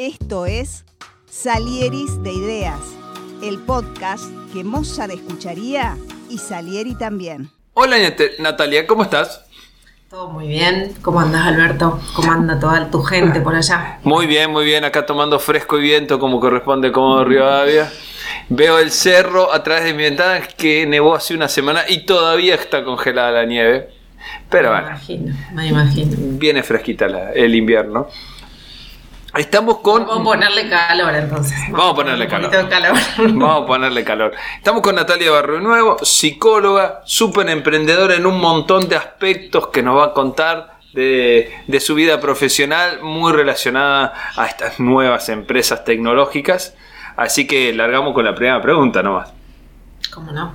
Esto es Salieris de Ideas, el podcast que Mozart escucharía y Salieri también. Hola Natalia, ¿cómo estás? Todo muy bien. ¿Cómo andas, Alberto? ¿Cómo anda toda tu gente por allá? Muy bien, muy bien. Acá tomando fresco y viento como corresponde como Rivadavia. Veo el cerro a través de mi ventana que nevó hace una semana y todavía está congelada la nieve. Pero me imagino, me imagino. Viene fresquita el invierno. Estamos con. Vamos a ponerle calor entonces. Vamos, a ponerle calor. Vamos a ponerle calor. Estamos con Natalia Barrio Nuevo, psicóloga, súper emprendedora en un montón de aspectos que nos va a contar de, de, su vida profesional, muy relacionada a estas nuevas empresas tecnológicas. Así que largamos con la primera pregunta nomás. ¿Cómo no?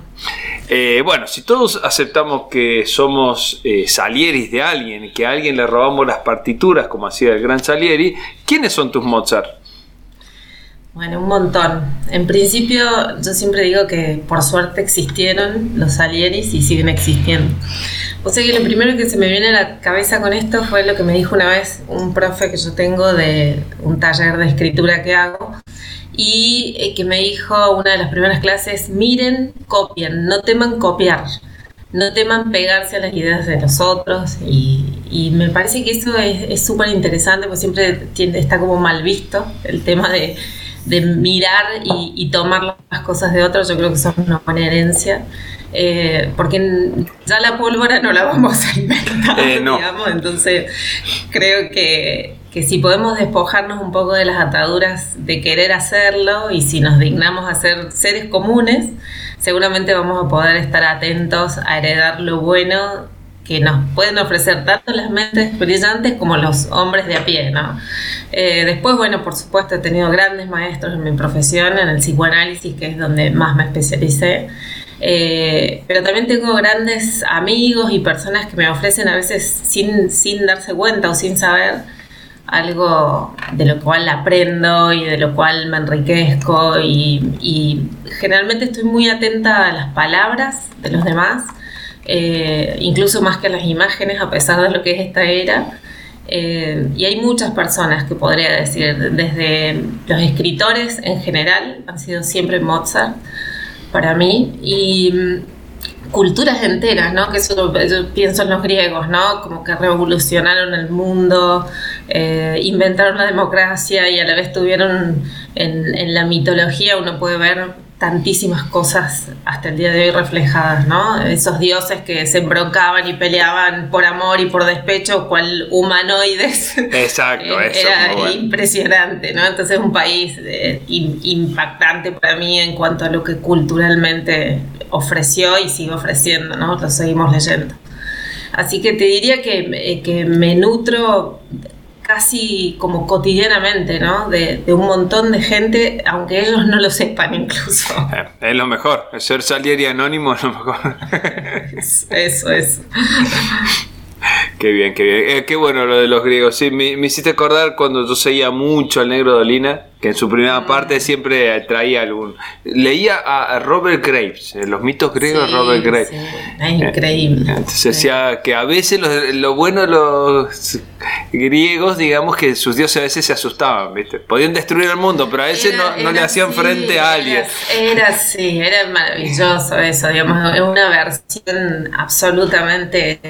Eh, bueno, si todos aceptamos que somos eh, Salieris de alguien, que a alguien le robamos las partituras, como hacía el gran Salieri, ¿quiénes son tus Mozart? Bueno, un montón. En principio, yo siempre digo que por suerte existieron los Salieris y siguen existiendo. O sea que lo primero que se me viene a la cabeza con esto fue lo que me dijo una vez un profe que yo tengo de un taller de escritura que hago, y eh, que me dijo una de las primeras clases, miren, copien, no teman copiar, no teman pegarse a las ideas de los otros y, me parece que eso es súper interesante porque siempre está como mal visto el tema de, mirar y, tomar las cosas de otros, yo creo que son una buena herencia. Eh, porque ya la pólvora no la vamos a inventar, eh, digamos, entonces creo que que si podemos despojarnos un poco de las ataduras de querer hacerlo y si nos dignamos a ser seres comunes, seguramente vamos a poder estar atentos a heredar lo bueno que nos pueden ofrecer tanto las mentes brillantes como los hombres de a pie, ¿no? Eh, después, bueno, por supuesto he tenido grandes maestros en mi profesión, en el psicoanálisis, que es donde más me especialicé. Eh, pero también tengo grandes amigos y personas que me ofrecen a veces sin, sin darse cuenta o sin saber algo de lo cual aprendo y de lo cual me enriquezco y, generalmente estoy muy atenta a las palabras de los demás, eh, incluso más que las imágenes, a pesar de lo que es esta era. Eh, y hay muchas personas que podría decir, desde los escritores en general, han sido siempre Mozart para mí, y culturas enteras, ¿no? Que eso yo pienso en los griegos, ¿no? Como que revolucionaron el mundo, eh, inventaron la democracia y a la vez tuvieron en, la mitología, uno puede ver tantísimas cosas hasta el día de hoy reflejadas, ¿no? Esos dioses que se embroncaban y peleaban por amor y por despecho, cual humanoides. Exacto, eh, eso. Era impresionante, ¿no? Entonces un país eh, impactante para mí en cuanto a lo que culturalmente ofreció y sigue ofreciendo, ¿no? Lo seguimos leyendo. Así que te diría que, que me nutro casi como cotidianamente, ¿no? De, un montón de gente, aunque ellos no lo sepan incluso. Es lo mejor, ser Salieri anónimo es lo mejor. Eso, eso. Qué bien, qué bien. Eh, qué bueno lo de los griegos. Sí, me, hiciste acordar cuando yo seguía mucho al Negro Dolina, que en su primera mm. parte siempre traía algún. Leía a Robert Graves, en los mitos griegos Robert Graves. Sí. Es increíble. Entonces decía que a veces lo, bueno de los griegos, digamos que sus dioses a veces se asustaban, ¿viste? Podían destruir el mundo, pero a veces no, le hacían frente a alguien. Era así, era maravilloso eso, digamos, es una versión absolutamente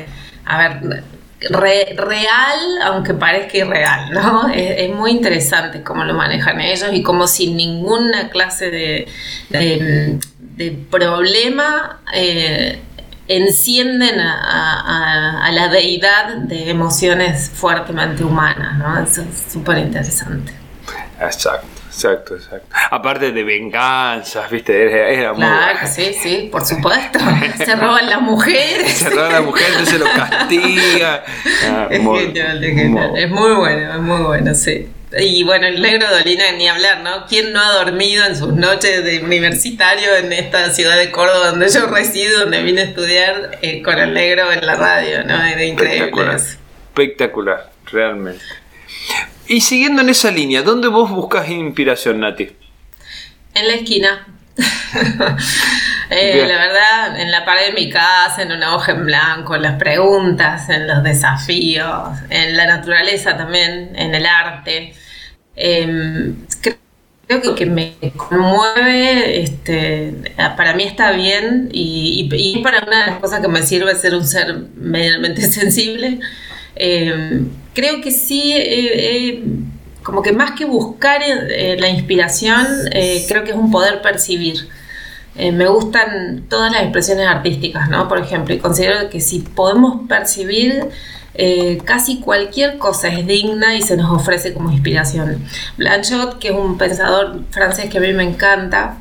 a ver, real, aunque parezca irreal, ¿no? Es, muy interesante cómo lo manejan ellos y cómo sin ninguna clase de, de, problema eh, encienden a, la deidad de emociones fuertemente humanas, ¿no? Eso es súper interesante. Exacto. Exacto, exacto. Aparte de venganzas, ¿viste? Era, muy Claro, sí, sí, por supuesto. Se roban las mujeres. Se roban las mujeres, entonces lo castiga. Ah, es genial, es genial. Es muy bueno, es muy bueno, sí. Y bueno, el negro Dolina, ni hablar, ¿no? ¿Quién no ha dormido en sus noches de universitario en esta ciudad de Córdoba donde yo resido, donde vine a estudiar, eh, con el negro en la radio, ¿no? Era increíble. Espectacular, espectacular realmente. Y siguiendo en esa línea, ¿dónde vos buscas inspiración, Nati? En la esquina. Eh, la verdad, en la pared de mi casa, en una hoja en blanco, en las preguntas, en los desafíos, en la naturaleza también, en el arte. Em, creo que, que, me conmueve, este, para mí está bien y, y, para una de las cosas que me sirve ser un ser medianamente sensible. Em, creo que sí, como que más que buscar eh, la inspiración, eh, creo que es un poder percibir. Eh, me gustan todas las expresiones artísticas, ¿no? Por ejemplo, y considero que si podemos percibir casi cualquier cosa es digna y se nos ofrece como inspiración. Blanchot, que es un pensador francés que a mí me encanta,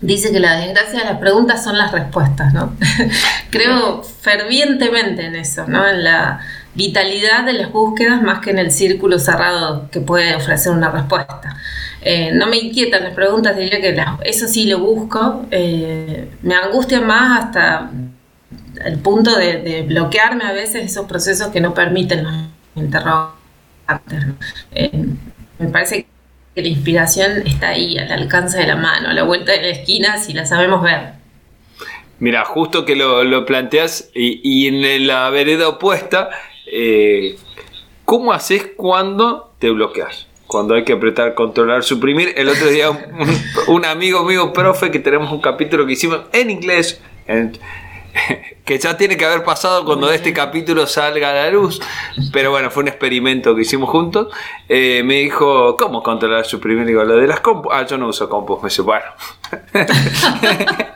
dice que la desgracia de las preguntas son las respuestas, ¿no? Creo fervientemente en eso, ¿no? En la vitalidad de las búsquedas más que en el círculo cerrado que puede ofrecer una respuesta. Eh, no me inquietan las preguntas, diría que eso sí lo busco. Eh, me angustia más hasta el punto de, bloquearme a veces esos procesos que no permiten los interrogantes. Eh, me parece que la inspiración está ahí, al alcance de la mano, a la vuelta de la esquina, si la sabemos ver. Mira, justo que lo, planteas y, y, en la vereda opuesta eh, ¿cómo haces cuando te bloqueas? Cuando hay que apretar, controlar, suprimir. El otro día un, amigo mío, profe, que tenemos un capítulo que hicimos en inglés, que ya tiene que haber pasado cuando este capítulo salga a la luz, pero bueno, fue un experimento que hicimos juntos. Eh, me dijo, ¿cómo controlar, suprimir? Digo, lo de las compus. Ah, yo no uso compus. Me bueno.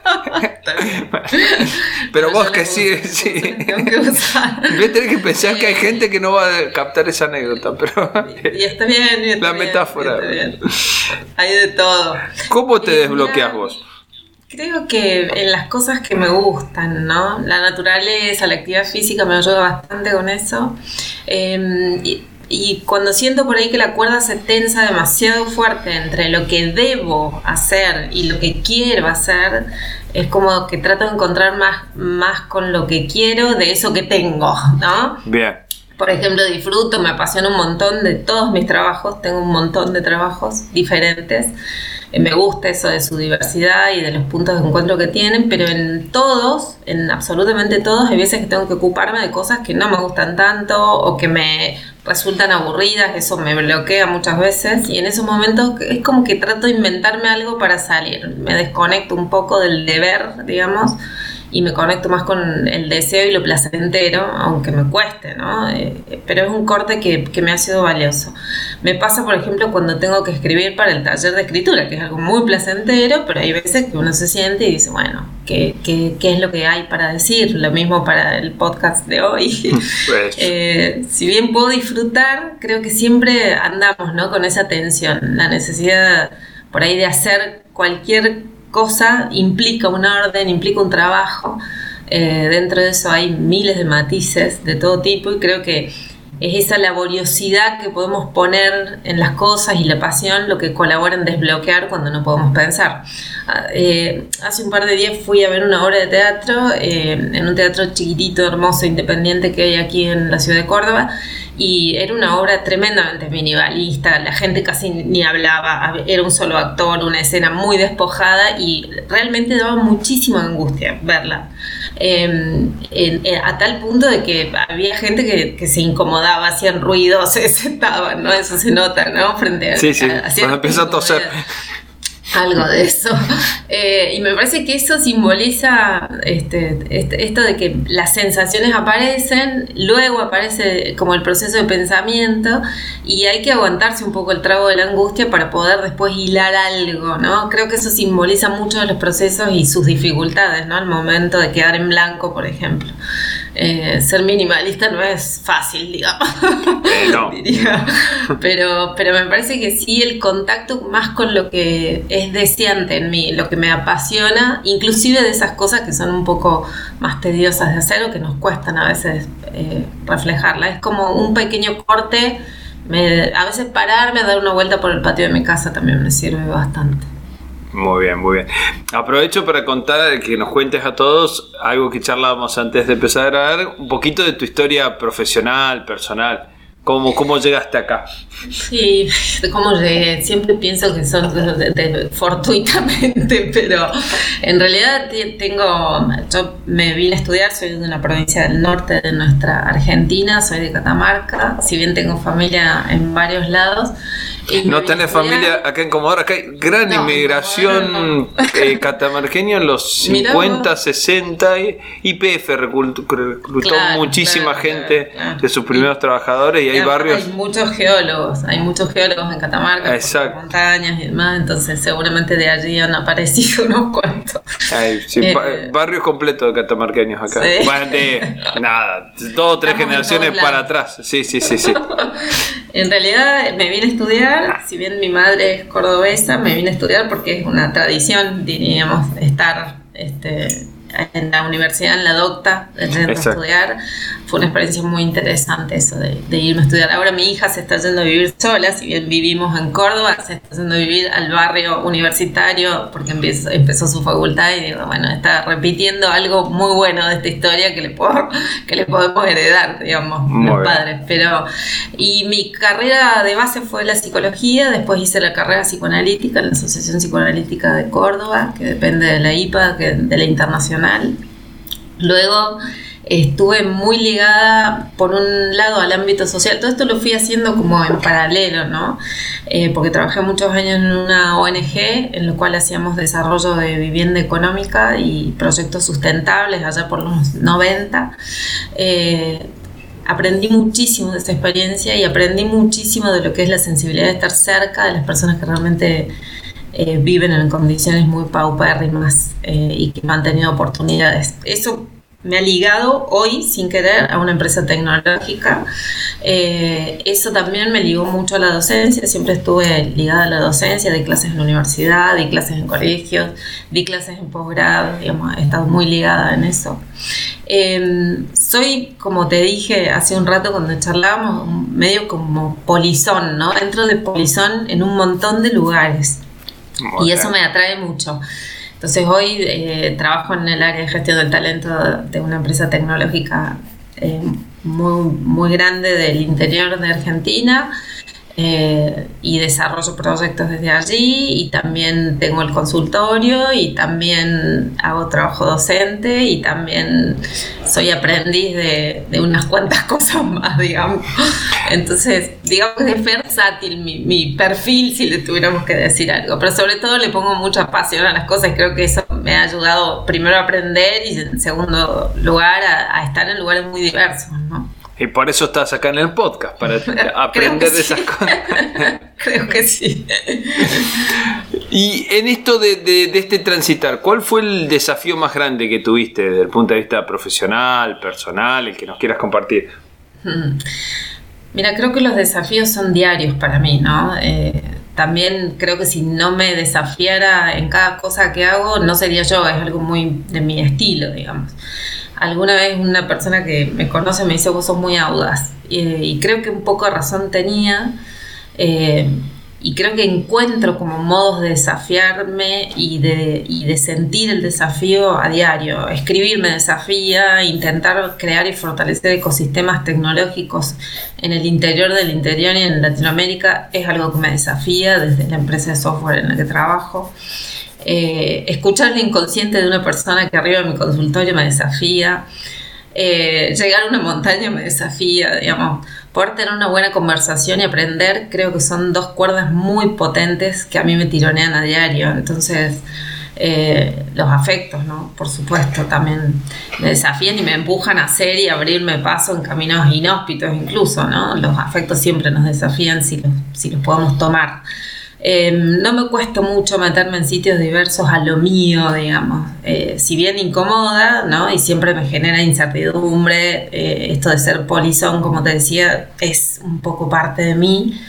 Pero vos que sí, sí. Voy a tener que pensar que hay gente que no va a captar esa anécdota, pero. Y, está bien, La metáfora. Hay de todo. ¿Cómo te desbloqueas vos? Creo que en las cosas que me gustan, ¿no? La naturaleza, la actividad física me ayuda bastante con eso. Em, y, y cuando siento por ahí que la cuerda se tensa demasiado fuerte entre lo que debo hacer y lo que quiero hacer, es como que trato de encontrar más, más con lo que quiero de eso que tengo, ¿no? Bien. Por ejemplo, disfruto, me apasiona un montón de todos mis trabajos, tengo un montón de trabajos diferentes. Eh, me gusta eso de su diversidad y de los puntos de encuentro que tienen, pero en todos, en absolutamente todos, hay veces que tengo que ocuparme de cosas que no me gustan tanto o que me resultan aburridas, eso me bloquea muchas veces y en esos momentos es como que trato de inventarme algo para salir, me desconecto un poco del deber, digamos, y me conecto más con el deseo y lo placentero, aunque me cueste, ¿no? Eh, pero es un corte que, que, me ha sido valioso. Me pasa, por ejemplo, cuando tengo que escribir para el taller de escritura, que es algo muy placentero, pero hay veces que uno se siente y dice, bueno, ¿qué, qué, qué es lo que hay para decir? Lo mismo para el podcast de hoy. Pues. eh, si bien puedo disfrutar, creo que siempre andamos, ¿no? Con esa tensión, la necesidad por ahí de hacer cualquier cosa implica un orden, implica un trabajo. Eh, dentro de eso hay miles de matices de todo tipo y creo que es esa laboriosidad que podemos poner en las cosas y la pasión lo que colabora en desbloquear cuando no podemos pensar. Ah, eh, hace un par de días fui a ver una obra de teatro eh, en un teatro chiquitito, hermoso, independiente que hay aquí en la ciudad de Córdoba y era una obra tremendamente minimalista, la gente casi ni hablaba, era un solo actor, una escena muy despojada y realmente daba muchísima angustia verla. Em, a tal punto de que había gente que, se incomodaba, hacían ruido, se sentaban, ¿no? Eso se nota, ¿no? Frente a... Sí, sí, cuando empieza a toser algo de eso. Eh, y me parece que eso simboliza este, este, esto de que las sensaciones aparecen, luego aparece como el proceso de pensamiento y hay que aguantarse un poco el trago de la angustia para poder después hilar algo, ¿no? Creo que eso simboliza mucho de los procesos y sus dificultades, ¿no? Al momento de quedar en blanco, por ejemplo. Eh, ser minimalista no es fácil, digamos. Pero, pero me parece que sí el contacto más con lo que es deseante en mí, lo que me apasiona, inclusive de esas cosas que son un poco más tediosas de hacer o que nos cuestan a veces eh, reflejarla. Es como un pequeño corte. a veces pararme a dar una vuelta por el patio de mi casa también me sirve bastante. Muy bien, muy bien. Aprovecho para contar, que nos cuentes a todos algo que charlábamos antes de empezar a grabar, un poquito de tu historia profesional, personal. ¿Cómo, ¿Cómo llegaste acá? Sí, ¿cómo llegué? Siempre pienso que son fortuitamente, pero en realidad tengo, yo me vine a estudiar, soy de una provincia del norte de nuestra Argentina, soy de Catamarca, si bien tengo familia en varios lados, no tenés familia acá en Comodoro, acá hay gran inmigración eh, catamarqueña en los 50, 60. IPF reclutó, muchísima gente de sus primeros trabajadores y hay barrios. Hay muchos geólogos, hay muchos geólogos en Catamarca, montañas y demás, entonces seguramente de allí han aparecido unos cuantos. Eh, barrios completos de catamarqueños acá. Bueno, nada, dos o tres generaciones para atrás. Sí, sí, sí, sí. en realidad me vine a estudiar si bien mi madre es cordobesa, me vine a estudiar porque es una tradición, diríamos, estar este, en la universidad, en la docta, a estudiar. Fue una experiencia muy interesante eso de, irme a estudiar. Ahora mi hija se está yendo a vivir sola, si bien vivimos en Córdoba, se está yendo a vivir al barrio universitario porque empezó, empezó su facultad y digo, bueno, está repitiendo algo muy bueno de esta historia que le, puedo, que le podemos heredar, digamos, los padres. Pero, y mi carrera de base fue la psicología, después hice la carrera psicoanalítica en la Asociación Psicoanalítica de Córdoba, que depende de la IPA, que, de la internacional Luego estuve muy ligada, por un lado, al ámbito social. Todo esto lo fui haciendo como en paralelo, ¿no? Eh, porque trabajé muchos años en una ONG en la cual hacíamos desarrollo de vivienda económica y proyectos sustentables allá por los 90. Eh, aprendí muchísimo de esa experiencia y aprendí muchísimo de lo que es la sensibilidad de estar cerca de las personas que realmente eh, viven en condiciones muy paupérrimas y que han tenido oportunidades. Eso me ha ligado hoy, sin querer, a una empresa tecnológica. Eh, eso también me ligó mucho a la docencia. Siempre estuve ligada a la docencia, di clases en la universidad, di clases en colegios, di clases en posgrado, digamos, he estado muy ligada en eso. Em, soy, como te dije hace un rato cuando charlábamos, medio como polizón, ¿no? Entro de polizón en un montón de lugares. Y eso me atrae mucho. Entonces hoy eh, trabajo en el área de gestión del talento de una empresa tecnológica eh, muy, muy grande del interior de Argentina eh, y desarrollo proyectos desde allí y también tengo el consultorio y también hago trabajo docente y también soy aprendiz de, unas cuantas cosas más, digamos. Entonces, digamos que es versátil mi, mi, perfil si le tuviéramos que decir algo, pero sobre todo le pongo mucha pasión a las cosas creo que eso me ha ayudado primero a aprender y en segundo lugar a, a estar en lugares muy diversos, ¿no? Y por eso estás acá en el podcast, para aprender de esas cosas. Creo que sí. y en esto de, este transitar, ¿cuál fue el desafío más grande que tuviste desde el punto de vista profesional, personal, el que nos quieras compartir? Hmm. Mira, creo que los desafíos son diarios para mí, ¿no? Eh, también creo que si no me desafiara en cada cosa que hago, no sería yo, es algo muy de mi estilo, digamos alguna vez una persona que me conoce me dice, vos sos muy audaz. y creo que un poco de razón tenía. Eh, y creo que encuentro como modos de desafiarme y de, y de sentir el desafío a diario. Escribir me desafía, intentar crear y fortalecer ecosistemas tecnológicos en el interior del interior y en Latinoamérica es algo que me desafía desde la empresa de software en la que trabajo. Eh, escuchar el inconsciente de una persona que arriba de mi consultorio me desafía. Eh, llegar a una montaña me desafía, digamos. Poder tener una buena conversación y aprender, creo que son dos cuerdas muy potentes que a mí me tironean a diario. Entonces, eh, los afectos, ¿no? Por supuesto, también me desafían y me empujan a hacer y abrirme paso en caminos inhóspitos incluso, ¿no? Los afectos siempre nos desafían si los, si los podemos tomar. Em, no me cuesta mucho meterme en sitios diversos a lo mío, digamos. Eh, si bien incomoda, ¿no? Y siempre me genera incertidumbre, eh, esto de ser polizón, como te decía, es un poco parte de mí.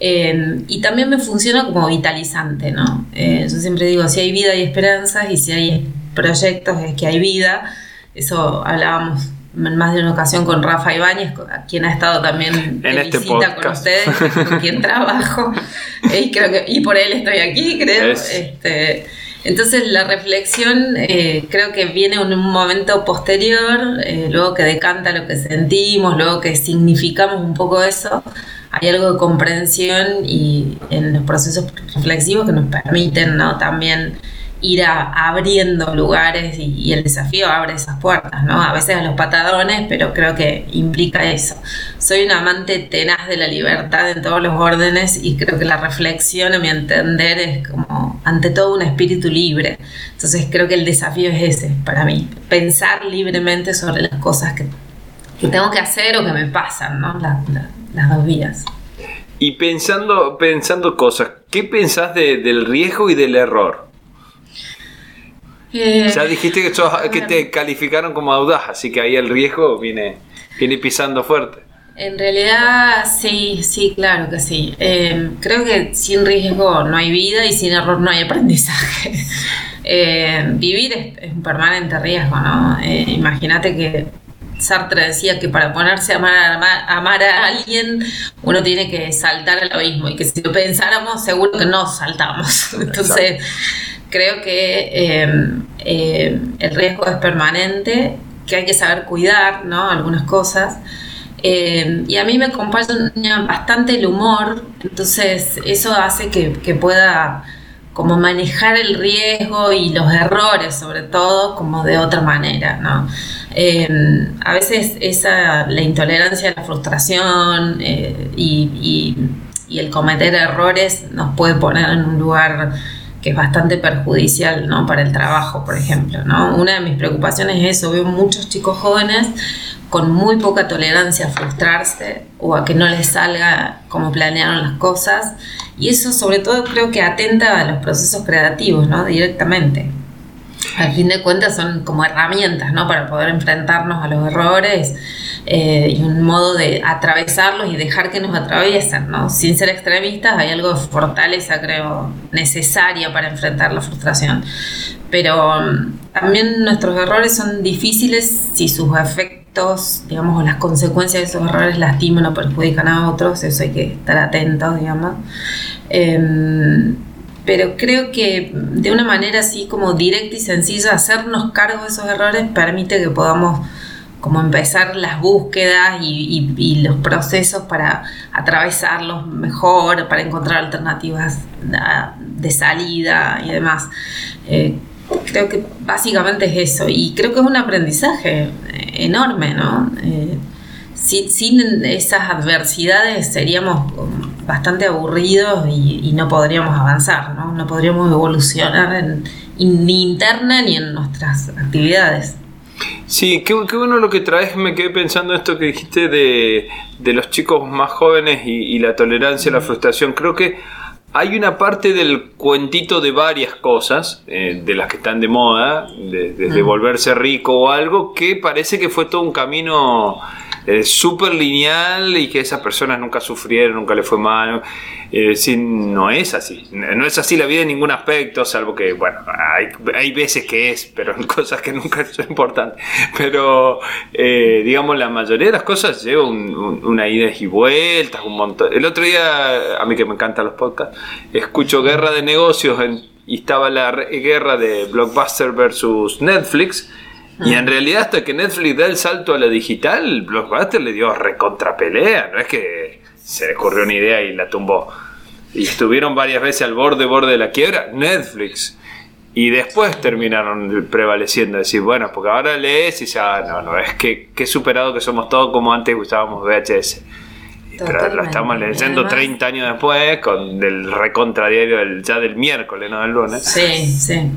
Em, y también me funciona como vitalizante, ¿no? Eh, yo siempre digo, si hay vida hay esperanzas y si hay proyectos es que hay vida. Eso hablábamos en más de una ocasión con Rafa Ibáñez, quien ha estado también en este visita con ustedes, con quien trabajo, y, creo que, y por él estoy aquí, creo. Este, Entonces la reflexión eh, creo que viene en un momento posterior, eh, luego que decanta lo que sentimos, luego que significamos un poco eso, hay algo de comprensión y en los procesos reflexivos que nos permiten ¿no? también ir abriendo lugares y, el desafío abre esas puertas, ¿no? A veces a los patadones, pero creo que implica eso. Soy un amante tenaz de la libertad en todos los órdenes y creo que la reflexión, a mi entender, es como ante todo un espíritu libre. Entonces creo que el desafío es ese para mí, pensar libremente sobre las cosas que, tengo que hacer o que me pasan, ¿no? las dos vías. Y pensando, pensando cosas, ¿qué pensás del riesgo y del error? Eh, ya dijiste que, que te calificaron como audaz, así que ahí el riesgo viene, viene pisando fuerte. En realidad, sí, sí, claro que sí. Eh, creo que sin riesgo no hay vida y sin error no hay aprendizaje. Eh, vivir es, un permanente riesgo, ¿no? Imagínate que Sartre decía que para ponerse a amar, a amar, a alguien uno tiene que saltar al abismo y que si lo pensáramos seguro que no saltamos. Entonces creo que em, em, el riesgo es permanente, que hay que saber cuidar, ¿no? Algunas cosas. Em, y a mí me acompaña bastante el humor, entonces eso hace que, pueda como manejar el riesgo y los errores sobre todo como de otra manera, ¿no? a veces esa, la intolerancia, la frustración eh, y, y, el cometer errores nos puede poner en un lugar que es bastante perjudicial ¿no? para el trabajo, por ejemplo. ¿no? Una de mis preocupaciones es eso, veo muchos chicos jóvenes con muy poca tolerancia a frustrarse o a que no les salga como planearon las cosas y eso sobre todo creo que atenta a los procesos creativos ¿no? directamente. Al fin de cuentas son como herramientas ¿no? para poder enfrentarnos a los errores eh, y un modo de atravesarlos y dejar que nos atraviesen, ¿no? Sin ser extremistas, hay algo de fortaleza, creo, necesaria para enfrentar la frustración. Pero mm, también nuestros errores son difíciles si sus efectos, digamos, o las consecuencias de esos errores lastiman o perjudican a otros, eso hay que estar atentos, digamos. Em, pero creo que de una manera así como directa y sencilla, hacernos cargo de esos errores permite que podamos como empezar las búsquedas y, los procesos para atravesarlos mejor, para encontrar alternativas de salida y demás. Eh, creo que básicamente es eso y creo que es un aprendizaje enorme, ¿no? Eh, sin, esas adversidades seríamos bastante aburridos y, no podríamos avanzar, ¿no? No podríamos evolucionar ni interna ni en nuestras actividades. Sí, qué, bueno lo que traes. Me quedé pensando esto que dijiste de, los chicos más jóvenes y, la tolerancia a la frustración. Creo que hay una parte del cuentito de varias cosas, eh, de las que están de moda, desde volverse rico o algo, que parece que fue todo un camino es súper lineal y que esas personas nunca sufrieron, nunca le fue mal. Eh, no es así. No es así la vida en ningún aspecto, salvo que, bueno, hay, hay veces que es, pero en cosas que nunca son importantes. Pero, eh, digamos, la mayoría de las cosas lleva una ida y vueltas, un montón. El otro día, a mí que me encantan los podcasts, escucho Guerra de Negocios y estaba la guerra de Blockbuster versus Netflix y en realidad hasta que Netflix da el salto a la digital, Blockbuster le dio recontrapelea, no es que se le ocurrió una idea y la tumbó. Y estuvieron varias veces al borde, borde de la quiebra, Netflix. Y después terminaron prevaleciendo, decir, bueno, porque ahora lees y ya, no, no, es que, que superado que somos todos como antes usábamos VHS. Pero lo estamos leyendo 30 años después con el recontra diario del, ya del miércoles, no del lunes. Sí, sí.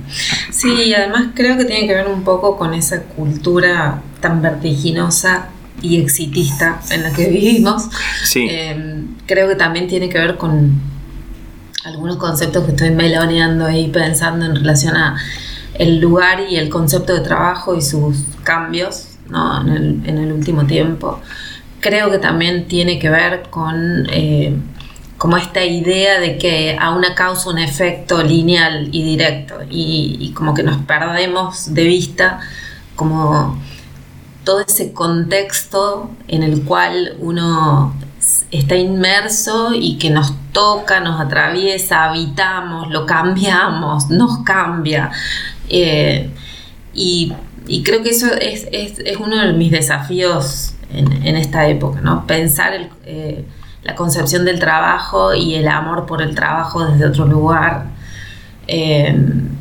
Sí, y además creo que tiene que ver un poco con esa cultura tan vertiginosa y exitista en la que vivimos. Sí. Eh, creo que también tiene que ver con algunos conceptos que estoy meloneando ahí pensando en relación a el lugar y el concepto de trabajo y sus cambios ¿no? en, el, en el último tiempo creo que también tiene que ver con eh, como esta idea de que a una causa un efecto lineal y directo y, como que nos perdemos de vista como todo ese contexto en el cual uno está inmerso y que nos toca, nos atraviesa, habitamos, lo cambiamos, nos cambia. Eh, y, creo que eso es, uno de mis desafíos en, esta época, ¿no? Pensar eh, la concepción del trabajo y el amor por el trabajo desde otro lugar. Eh,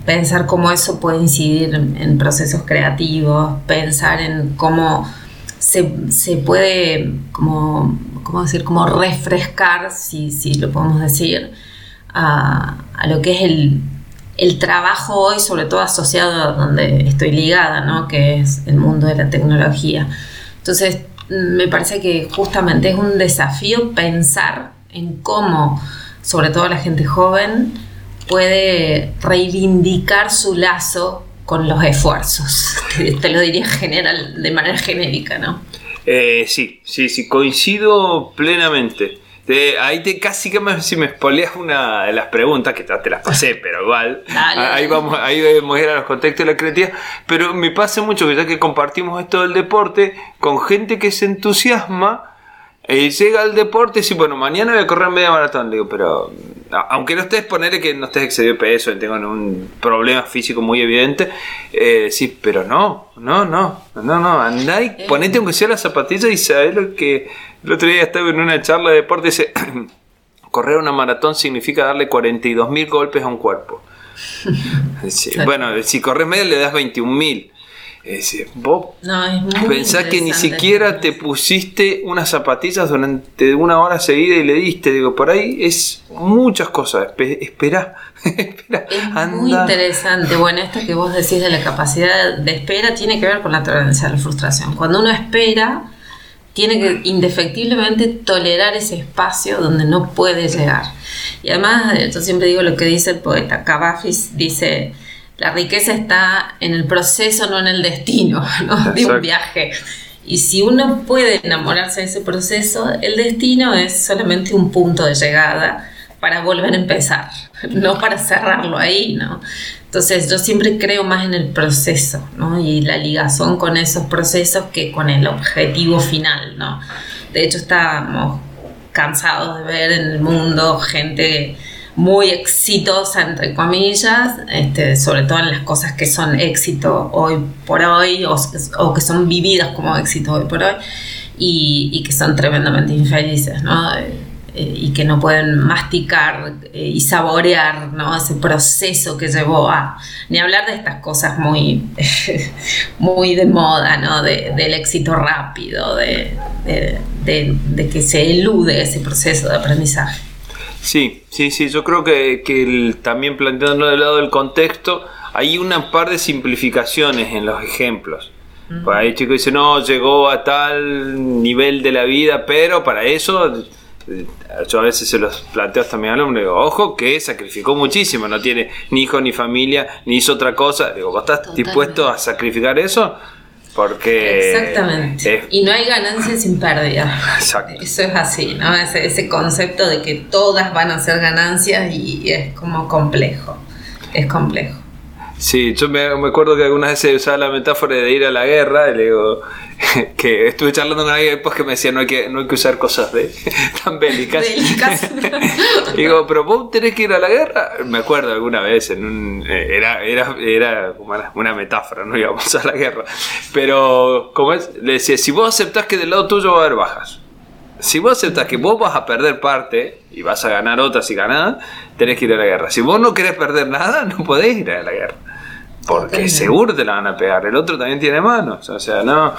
pensar cómo eso puede incidir en, procesos creativos, pensar en cómo se, puede, como, ¿cómo decir?, como refrescar, si, si lo podemos decir, a, lo que es el, el, trabajo hoy, sobre todo asociado a donde estoy ligada, ¿no? que es el mundo de la tecnología. Entonces, me parece que justamente es un desafío pensar en cómo, sobre todo la gente joven, puede reivindicar su lazo con los esfuerzos. Te lo diría general, de manera genérica, ¿no? Eh, sí, sí, sí, coincido plenamente. Ahí te casi que me, si me espoleas una de las preguntas, que te las pasé, pero igual, ahí vamos, ahí debemos ir a los contextos de la creatividad, pero me pasa mucho que ya que compartimos esto del deporte con gente que se entusiasma y llega al deporte y dice, bueno, mañana voy a correr media maratón. Digo, pero aunque no estés, ponerle que no estés excedido de peso, tengo un problema físico muy evidente, eh, sí, pero no, no, no, no, no, andá y eh. ponete aunque sea la zapatilla y sabés lo que el otro día estaba en una charla de deporte y dice, correr una maratón significa darle 42 mil golpes a un cuerpo. Bueno, si corres media le das 21 mil. Ese, vos pensás que ni siquiera te pusiste unas zapatillas durante una hora seguida y le diste, digo, por ahí es muchas cosas, espera, espera, es muy interesante, bueno, esto que vos decís de la capacidad de espera tiene que ver con la tolerancia a la frustración. Cuando uno espera, tiene que indefectiblemente tolerar ese espacio donde no puede llegar. Y además, yo siempre digo lo que dice el poeta Cavafis, dice la riqueza está en el proceso, no en el destino de un viaje. Y si uno puede enamorarse de ese proceso, el destino es solamente un punto de llegada para volver a empezar, no para cerrarlo ahí, ¿no? Entonces yo siempre creo más en el proceso, ¿no? Y la ligazón con esos procesos que con el objetivo final, ¿no? De hecho estamos cansados de ver en el mundo gente muy exitosa, entre comillas, este, sobre todo en las cosas que son éxito hoy por hoy o, que son vividas como éxito hoy por hoy y, que son tremendamente infelices, ¿no? Eh, eh, y que no pueden masticar eh, y saborear ¿no? ese proceso que llevó a ni hablar de estas cosas muy muy de moda ¿no? del éxito rápido de, de que se elude ese proceso de aprendizaje Sí, sí, sí, yo creo que, también planteando del lado del contexto, hay una par de simplificaciones en los ejemplos. Pues ahí chico dice, no, llegó a tal nivel de la vida, pero para eso, eh, yo a veces se los planteo hasta a mi alumno, digo, ojo que sacrificó muchísimo, no tiene ni hijo ni familia, ni hizo otra cosa. Digo, ¿vos estás dispuesto a sacrificar eso? Porque. Exactamente. y no hay ganancia sin pérdida. Exacto. Eso es así, ¿no? Ese, ese, concepto de que todas van a ser ganancias y es como complejo. Es complejo. Sí, yo me, acuerdo que algunas veces usaba la metáfora de ir a la guerra, y le digo que estuve charlando con alguien después que me decía no hay que, no hay que usar cosas de, tan bélicas. digo, pero vos tenés que ir a la guerra. Me acuerdo alguna vez, en un, eh, era, era, era como una metáfora, no íbamos a la guerra. Pero, como es, le decía, si vos aceptás que del lado tuyo va a haber bajas, si vos aceptás que vos vas a perder parte y vas a ganar otras si ganás, tenés que ir a la guerra. Si vos no querés perder nada, no podés ir a la guerra porque seguro te la van a pegar. El otro también tiene manos, o sea, ¿no?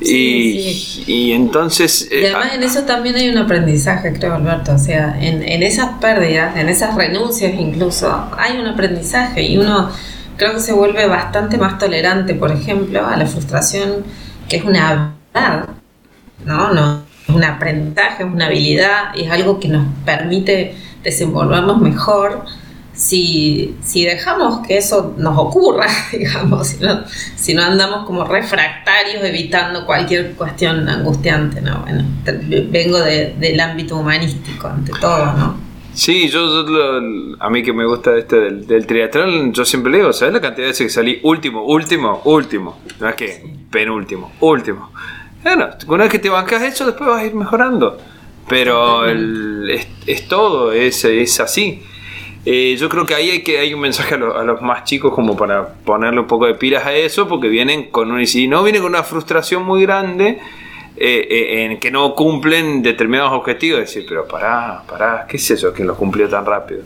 y, entonces... y además eh, en eso también hay un aprendizaje, creo, Alberto. O sea, en, en esas pérdidas, en esas renuncias incluso, hay un aprendizaje y uno creo que se vuelve bastante más tolerante, por ejemplo, a la frustración, que es una habilidad, ¿no? no es un aprendizaje, es una habilidad y es algo que nos permite desenvolvernos mejor si, si dejamos que eso nos ocurra, digamos, si no, si no andamos como refractarios evitando cualquier cuestión angustiante, ¿no? Bueno, vengo del ámbito humanístico ante todo, ¿no? Sí, yo, a mí que me gusta este del, del, triatlón, yo siempre le digo, ¿sabes la cantidad de veces que salí último, último, último? No es que penúltimo, último. Bueno, una vez que te bancas eso, después vas a ir mejorando. pero es, todo, es, es así. Eh, yo creo que ahí hay, que, hay un mensaje a, los más chicos como para ponerle un poco de pilas a eso, porque vienen con un, y si no vienen con una frustración muy grande eh, eh, en que no cumplen determinados objetivos, decir, pero pará, pará, ¿qué es eso que lo cumplió tan rápido?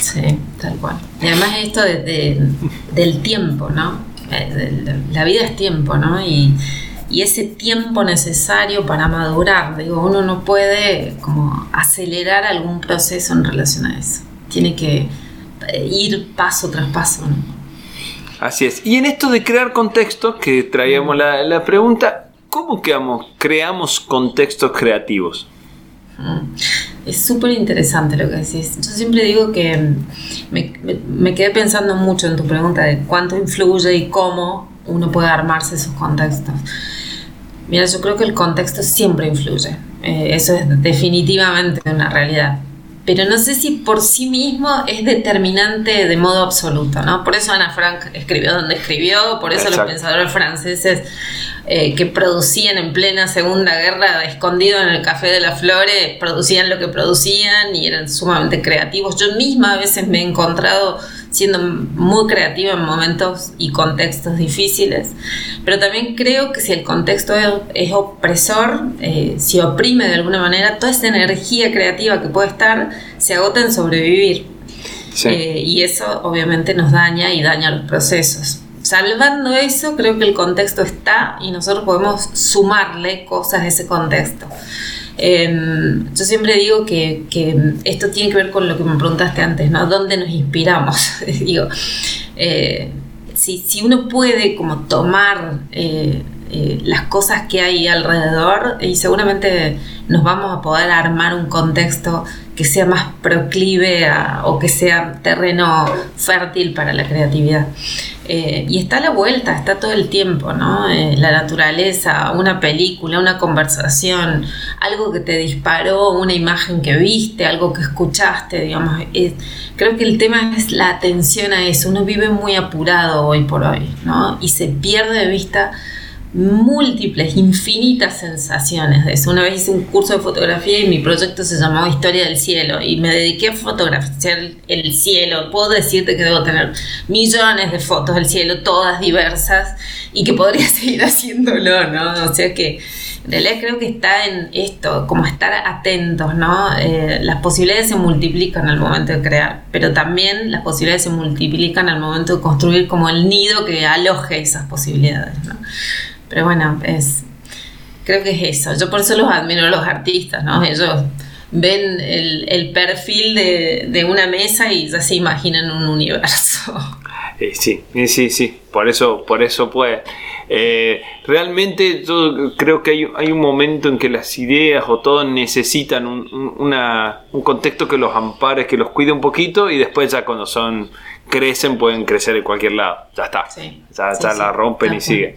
Sí, tal cual. Y además esto del tiempo, ¿no? La vida es tiempo, ¿no? Y, y ese tiempo necesario para madurar, digo, uno no puede como acelerar algún proceso en relación a eso tiene que eh, ir paso tras paso. Así es. Y en esto de crear contextos, que traíamos la, pregunta, ¿cómo creamos, creamos contextos creativos? Mm. Es súper interesante lo que decís. Yo siempre digo que me, me, quedé pensando mucho en tu pregunta de cuánto influye y cómo uno puede armarse esos contextos. Mira, yo creo que el contexto siempre influye. Eh, eso es definitivamente una realidad pero no sé si por sí mismo es determinante de modo absoluto, ¿no? Por eso Ana Frank escribió donde escribió, por eso los pensadores franceses eh, que producían en plena Segunda Guerra, escondido en el Café de las Flores, producían lo que producían y eran sumamente creativos. Yo misma a veces me he encontrado siendo muy creativa en momentos y contextos difíciles, pero también creo que si el contexto es, opresor, eh, si oprime de alguna manera, toda esa energía creativa que puede estar se agota en sobrevivir. Eh, y eso obviamente nos daña y daña los procesos. Salvando eso, creo que el contexto está y nosotros podemos sumarle cosas a ese contexto. Em, yo siempre digo que, esto tiene que ver con lo que me preguntaste antes, ¿no? ¿Dónde nos inspiramos? digo, eh, si, uno puede como tomar eh, eh, las cosas que hay alrededor y seguramente nos vamos a poder armar un contexto que sea más proclive o que sea terreno fértil para la creatividad. Eh, y está a la vuelta, está todo el tiempo, ¿no? Eh, la naturaleza, una película, una conversación, algo que te disparó, una imagen que viste, algo que escuchaste, digamos. creo que el tema es la atención a eso. Uno vive muy apurado hoy por hoy, ¿no? Y se pierde de vista múltiples, infinitas sensaciones de eso. Una vez hice un curso de fotografía y mi proyecto se llamaba Historia del Cielo y me dediqué a fotografiar el cielo. Puedo decirte que debo tener millones de fotos del cielo, todas diversas, y que podría seguir haciéndolo, ¿no? O sea que en realidad creo que está en esto, como estar atentos, ¿no? Eh, las posibilidades se multiplican al momento de crear, pero también las posibilidades se multiplican al momento de construir como el nido que aloje esas posibilidades, ¿no? Pero bueno, es creo que es eso. Yo por eso los admiro a los artistas, ¿no? Ellos ven el, perfil de, una mesa y ya se imaginan un universo. Eh, sí, sí, sí, por eso, por eso puede. Eh, realmente yo creo que hay, un momento en que las ideas o todo necesitan un, un contexto que los ampare, que los cuide un poquito y después ya cuando son crecen pueden crecer en cualquier lado. Ya está. ya, la rompen y siguen.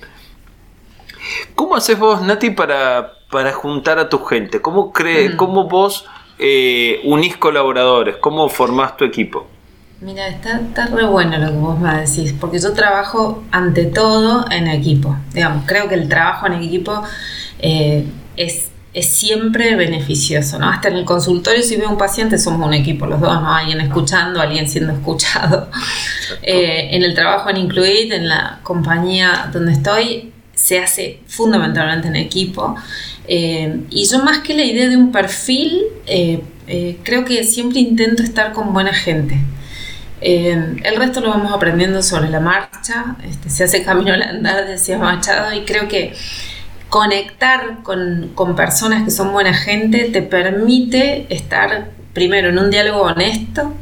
¿Cómo haces vos, Nati, para, para juntar a tu gente? ¿Cómo, crees, mm. cómo vos eh, unís colaboradores? ¿Cómo formás tu equipo? Mira, está, está re bueno lo que vos me decís, porque yo trabajo ante todo en equipo. Digamos, creo que el trabajo en equipo eh, es, es, siempre beneficioso, ¿no? Hasta en el consultorio, si veo un paciente, somos un equipo, los dos, ¿no? Alguien escuchando, alguien siendo escuchado. Eh, en el trabajo en Incluid, en la compañía donde estoy, se hace fundamentalmente en equipo. Eh, y yo más que la idea de un perfil, eh, eh, creo que siempre intento estar con buena gente. el resto lo vamos aprendiendo sobre la marcha, este, se hace camino al andar, decía Machado, y creo que conectar con, con personas que son buena gente te permite estar primero en un diálogo honesto,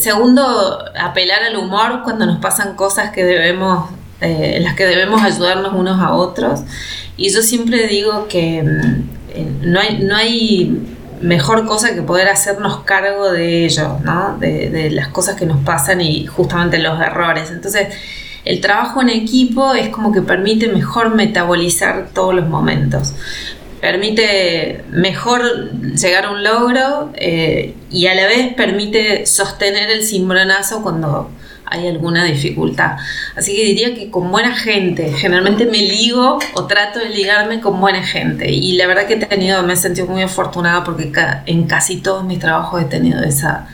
segundo, apelar al humor cuando nos pasan cosas que debemos eh, en las que debemos ayudarnos unos a otros. Y yo siempre digo que mm, eh, no, hay, no hay mejor cosa que poder hacernos cargo de ello, ¿no? de, las cosas que nos pasan y justamente los errores. Entonces, el trabajo en equipo es como que permite mejor metabolizar todos los momentos. permite mejor llegar a un logro eh, y a la vez permite sostener el cimbronazo cuando hay alguna dificultad. Así que diría que con buena gente, generalmente me ligo o trato de ligarme con buena gente. Y la verdad que he tenido, me he sentido muy afortunada porque en casi todos mis trabajos he tenido esa,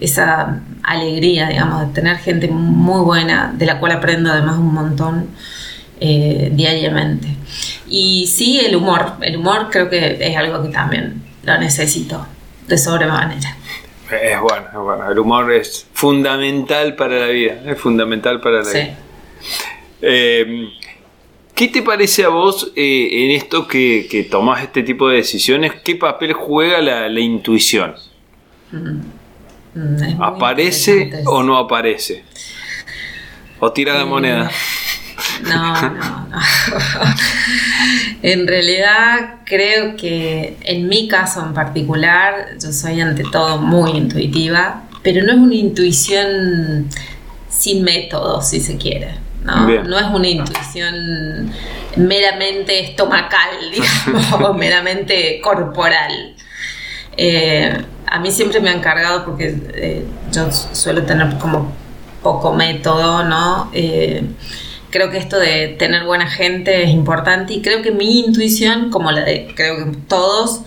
esa alegría, digamos, de tener gente muy buena, de la cual aprendo además un montón eh, diariamente. Y sí, el humor, el humor creo que es algo que también lo necesito de sobremanera. Es bueno, es bueno. El humor es fundamental para la vida. Es fundamental para la vida. Eh, ¿Qué te parece a vos eh, en esto que, que tomás este tipo de decisiones? ¿Qué papel juega la, intuición? Mm. Mm, ¿Aparece o no aparece? ¿O tira la moneda? No, no, no. en realidad creo que en mi caso en particular, yo soy ante todo muy intuitiva, pero no es una intuición sin método, si se quiere. ¿no? no es una intuición meramente estomacal, digamos, o meramente corporal. Eh, a mí siempre me han cargado porque eh, yo suelo tener como poco método, ¿no? Eh, creo que esto de tener buena gente es importante y creo que mi intuición, como la de creo que todos,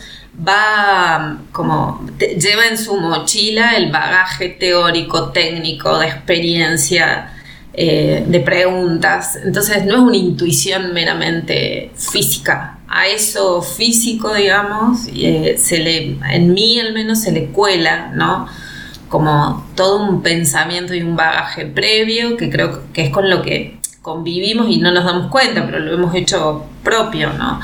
va como lleva en su mochila el bagaje teórico, técnico, de experiencia, eh, de preguntas. Entonces no es una intuición meramente física. A eso físico, digamos, eh, se le, en mí al menos se le cuela, ¿no? Como todo un pensamiento y un bagaje previo que creo que es con lo que convivimos y no nos damos cuenta, pero lo hemos hecho propio, ¿no?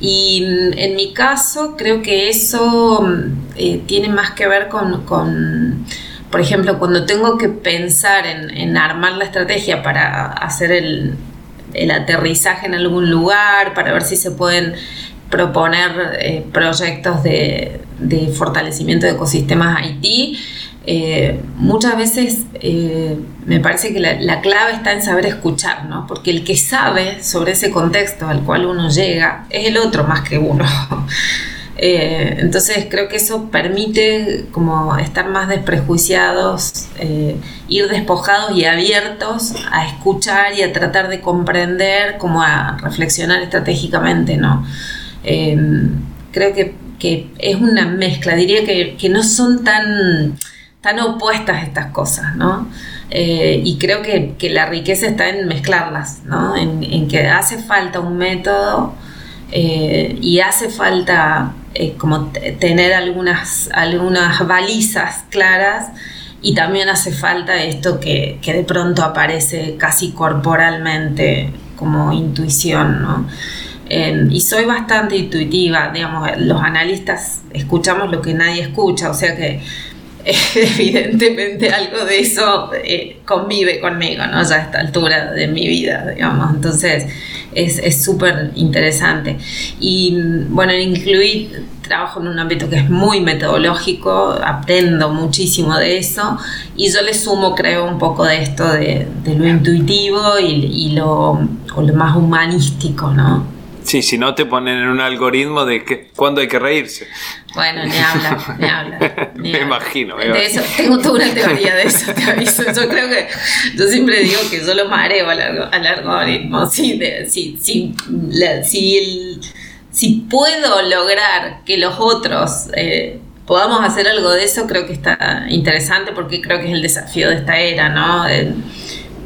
Y mm, en mi caso creo que eso mm, eh, tiene más que ver con, por ejemplo, cuando tengo que pensar en, armar la estrategia para hacer el, aterrizaje en algún lugar, para ver si se pueden proponer eh, proyectos de, de fortalecimiento de ecosistemas Haití, eh, muchas veces eh, me parece que la, clave está en saber escuchar, ¿no? Porque el que sabe sobre ese contexto al cual uno llega es el otro más que uno. Eh, entonces creo que eso permite como estar más desprejuiciados, ir despojados y abiertos a escuchar y a tratar de comprender, como a reflexionar estratégicamente, ¿no? creo que, es una mezcla, diría que, que no son tan tan opuestas estas cosas, ¿no? Eh, y creo que, la riqueza está en mezclarlas, ¿no? En, que hace falta un método eh, y hace falta eh, como tener algunas, algunas balizas claras y también hace falta esto que, que, de pronto aparece casi corporalmente como intuición, ¿no? y soy bastante intuitiva, digamos, los analistas escuchamos lo que nadie escucha, o sea que evidentemente algo de eso eh, convive conmigo, ¿no? Ya a esta altura de mi vida, digamos. Entonces es súper interesante. Y bueno, incluir trabajo en un ámbito que es muy metodológico, aprendo muchísimo de eso y yo le sumo, creo, un poco de esto de, lo intuitivo y, lo, lo más humanístico, ¿no? Sí, si no te ponen en un algoritmo de que, cuándo hay que reírse. Bueno, ni habla, ni habla. me imagino. de eso, tengo toda una teoría de eso, te aviso. Yo creo que, yo siempre digo que yo lo mareo al, al algoritmo. Sí, de, sí, si, el, si puedo lograr que los otros eh, podamos hacer algo de eso, creo que está interesante porque creo que es el desafío de esta era, ¿no? El,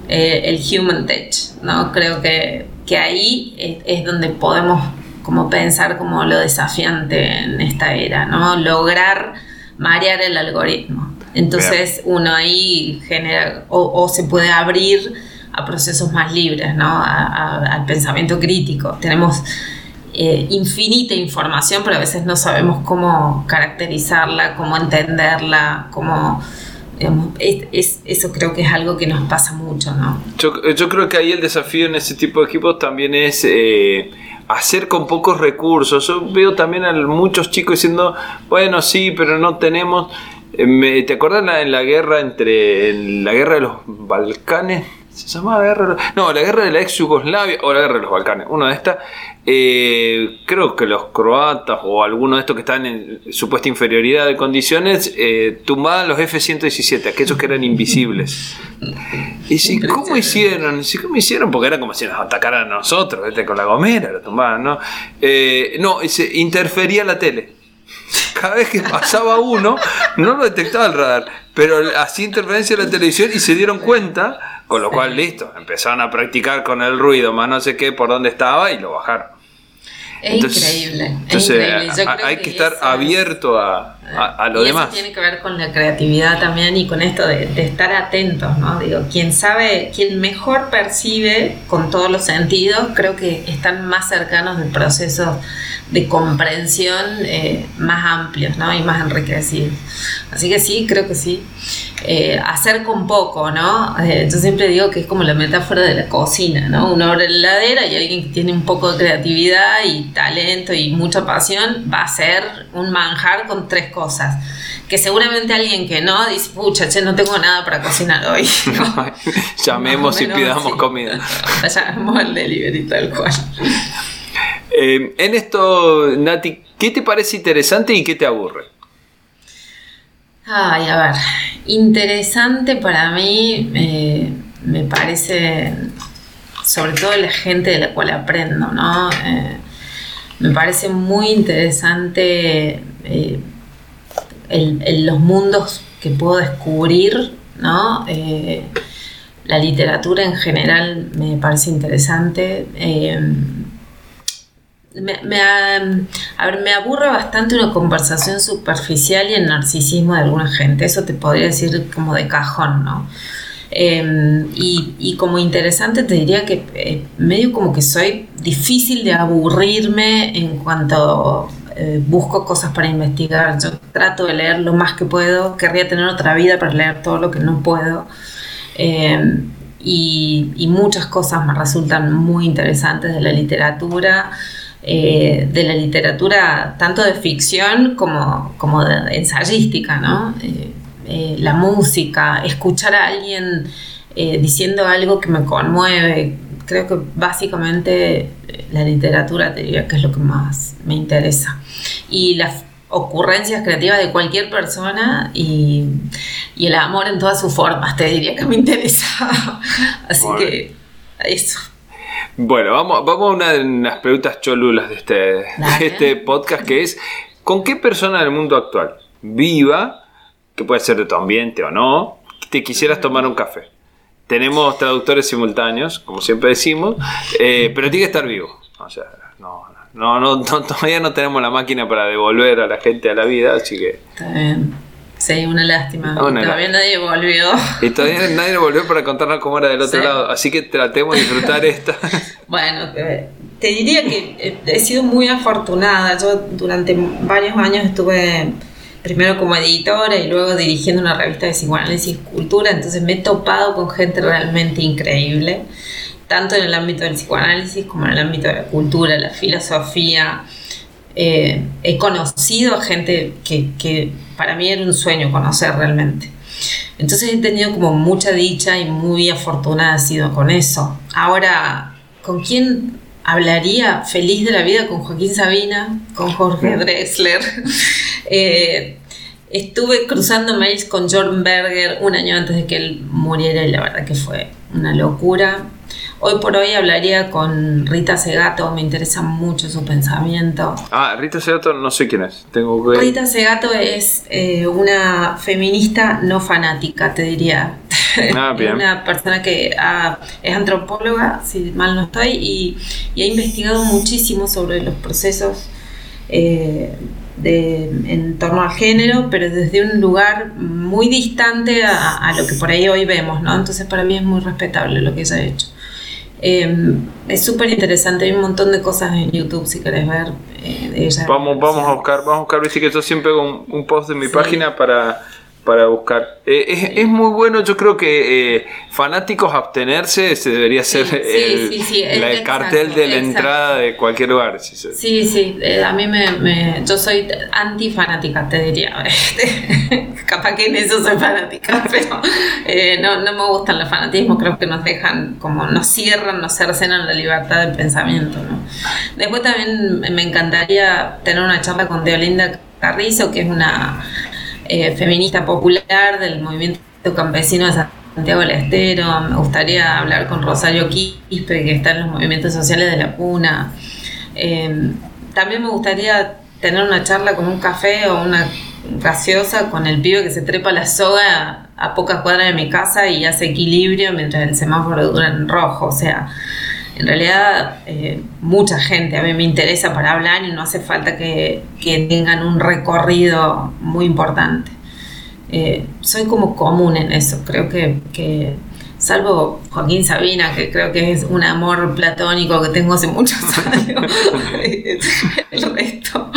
eh, el human touch, ¿no? Creo que que ahí es, donde podemos como pensar como lo desafiante en esta era, ¿no? Lograr marear el algoritmo. Entonces uno ahí genera o, se puede abrir a procesos más libres, ¿no? al pensamiento crítico. Tenemos eh, infinita información, pero a veces no sabemos cómo caracterizarla, cómo entenderla, cómo es, eso creo que es algo que nos pasa mucho, ¿no? Yo, creo que ahí el desafío en ese tipo de equipos también es eh, hacer con pocos recursos. Yo veo también a muchos chicos diciendo, bueno, sí, pero no tenemos... Eh, ¿Te acuerdas en la, guerra entre en la guerra de los Balcanes? Se llamaba Guerra de los- No, la guerra de la ex Yugoslavia o la guerra de los Balcanes, una de estas. eh, creo que los croatas o alguno de estos que están en supuesta inferioridad de condiciones eh, tumbaban los F-117, aquellos que eran invisibles. Y si, ¿cómo hicieron? Si, ¿Cómo hicieron? Porque era como si nos atacaran a nosotros, ¿viste? con la gomera, lo tumbaban, ¿no? Eh, no, se interfería la tele. Cada vez que pasaba uno, no lo detectaba el radar, pero hacía interferencia en la televisión y se dieron cuenta, con lo cual, listo, empezaron a practicar con el ruido, más no sé qué, por dónde estaba y lo bajaron. Es Entonces- increíble. es Entonces, increíble. Yo a- creo hay que estar abierto a, a- a lo y demás. Eso tiene que ver con la creatividad también y con esto de, de estar atentos, ¿no? Digo, quien sabe, quien mejor percibe con todos los sentidos, creo que están más cercanos del proceso de comprensión eh, más amplios, ¿no? Y más enriquecidos. Así que sí, creo que sí. Eh, hacer con poco, ¿no? Eh, yo siempre digo que es como la metáfora de la cocina, ¿no? Uno abre la heladera y alguien que tiene un poco de creatividad y talento y mucha pasión va a hacer un manjar con tres cosas. Que seguramente alguien que no dice, pucha, che, no tengo nada para cocinar hoy. ¿no? Llamemos y pidamos comida. Llamemos al delivery tal cual. Eh, en esto, Nati, ¿qué te parece interesante y qué te aburre? Ay, a ver, interesante para mí eh, me parece, sobre todo la gente de la cual aprendo, ¿no? Eh, me parece muy interesante eh, el- los mundos que puedo descubrir, ¿no? Eh, la literatura en general me parece interesante. eh, me, a ver, me aburre bastante una conversación superficial y el narcisismo de alguna gente. Eso te podría decir como de cajón, ¿no? Eh, y, y como interesante te diría que eh, medio como que soy difícil de aburrirme en cuanto eh, busco cosas para investigar. Yo trato de leer lo más que puedo. Querría tener otra vida para leer todo lo que no puedo. Eh, y, muchas cosas me resultan muy interesantes de la literatura, eh, de la literatura tanto de ficción como, como de ensayística, ¿no? La música, escuchar a alguien diciendo algo que me conmueve. Creo que básicamente eh, la literatura te diría que es lo que más me interesa. Y las ocurrencias creativas de cualquier persona y, y el amor en todas sus formas, te diría que me interesa. Así Bueno. que eso. Bueno, vamos, vamos a una de las preguntas cholulas de este, de este podcast, que es, ¿con qué persona del mundo actual, viva, que puede ser de tu ambiente o no, te quisieras tomar un café? Tenemos traductores simultáneos, como siempre decimos, eh, pero tiene que estar vivo. O sea, no, no, no, no, todavía no tenemos la máquina para devolver a la gente a la vida, así que... Está bien. Sí, una lástima. Una Todavía nadie volvió. Y todavía nadie volvió para contarnos cómo era del otro Sí. lado, así que tratemos de disfrutar esta. Bueno, te, diría que he sido muy afortunada. Yo durante varios años estuve primero como editora y luego dirigiendo una revista de psicoanálisis y cultura, entonces me he topado con gente realmente increíble, tanto en el ámbito del psicoanálisis como en el ámbito de la cultura, la filosofía. Eh, he conocido a gente que, que para mí era un sueño conocer realmente. Entonces he tenido como mucha dicha y muy afortunada he sido con eso. Ahora, ¿con quién hablaría feliz de la vida? Con Joaquín Sabina, con Jorge Drexler. Eh, estuve cruzando mails con Jordan Berger un año antes de que él muriera y la verdad que fue una locura. Hoy por hoy hablaría con Rita Segato, me interesa mucho su pensamiento. Ah, Rita Segato no sé quién es. Tengo que... Rita Segato es eh, una feminista no fanática, te diría. Ah, bien. una persona que ah, es antropóloga, si mal no estoy, y, y ha investigado muchísimo sobre los procesos eh, de, en torno al género, pero desde un lugar muy distante a, a lo que por ahí hoy vemos, ¿no? Entonces para mí es muy respetable lo que ella ha hecho. Eh, es súper interesante, hay un montón de cosas en YouTube si querés ver eh, de ella. Vamos, vamos a buscar, vamos a buscar, viste que yo siempre hago un, un post de mi Sí. página para, para buscar. Eh, es, muy bueno, yo creo que eh, fanáticos abstenerse se debería ser el, cartel de la entrada de cualquier lugar. Sí, sí, eh, a mí me, yo soy anti fanática, te diría. Capaz que en eso soy fanática, pero no, no me gustan los fanatismos, creo que nos dejan, como nos cierran, nos cercenan la libertad de pensamiento. ¿no? Después también me encantaría tener una charla con Deolinda Carrizo, que es una eh, feminista popular del movimiento campesino de Santiago del Estero. Me gustaría hablar con Rosario Quispe, que está en los movimientos sociales de la Puna. Eh, también me gustaría tener una charla con un café o una gaseosa con el pibe que se trepa la soga a pocas cuadras de mi casa y hace equilibrio mientras el semáforo dura en rojo. O sea, en realidad eh, mucha gente a mí me interesa para hablar y no hace falta que, tengan un recorrido muy importante. Eh, soy como común en eso, creo que, salvo Joaquín Sabina, que creo que es un amor platónico que tengo hace muchos años, el resto,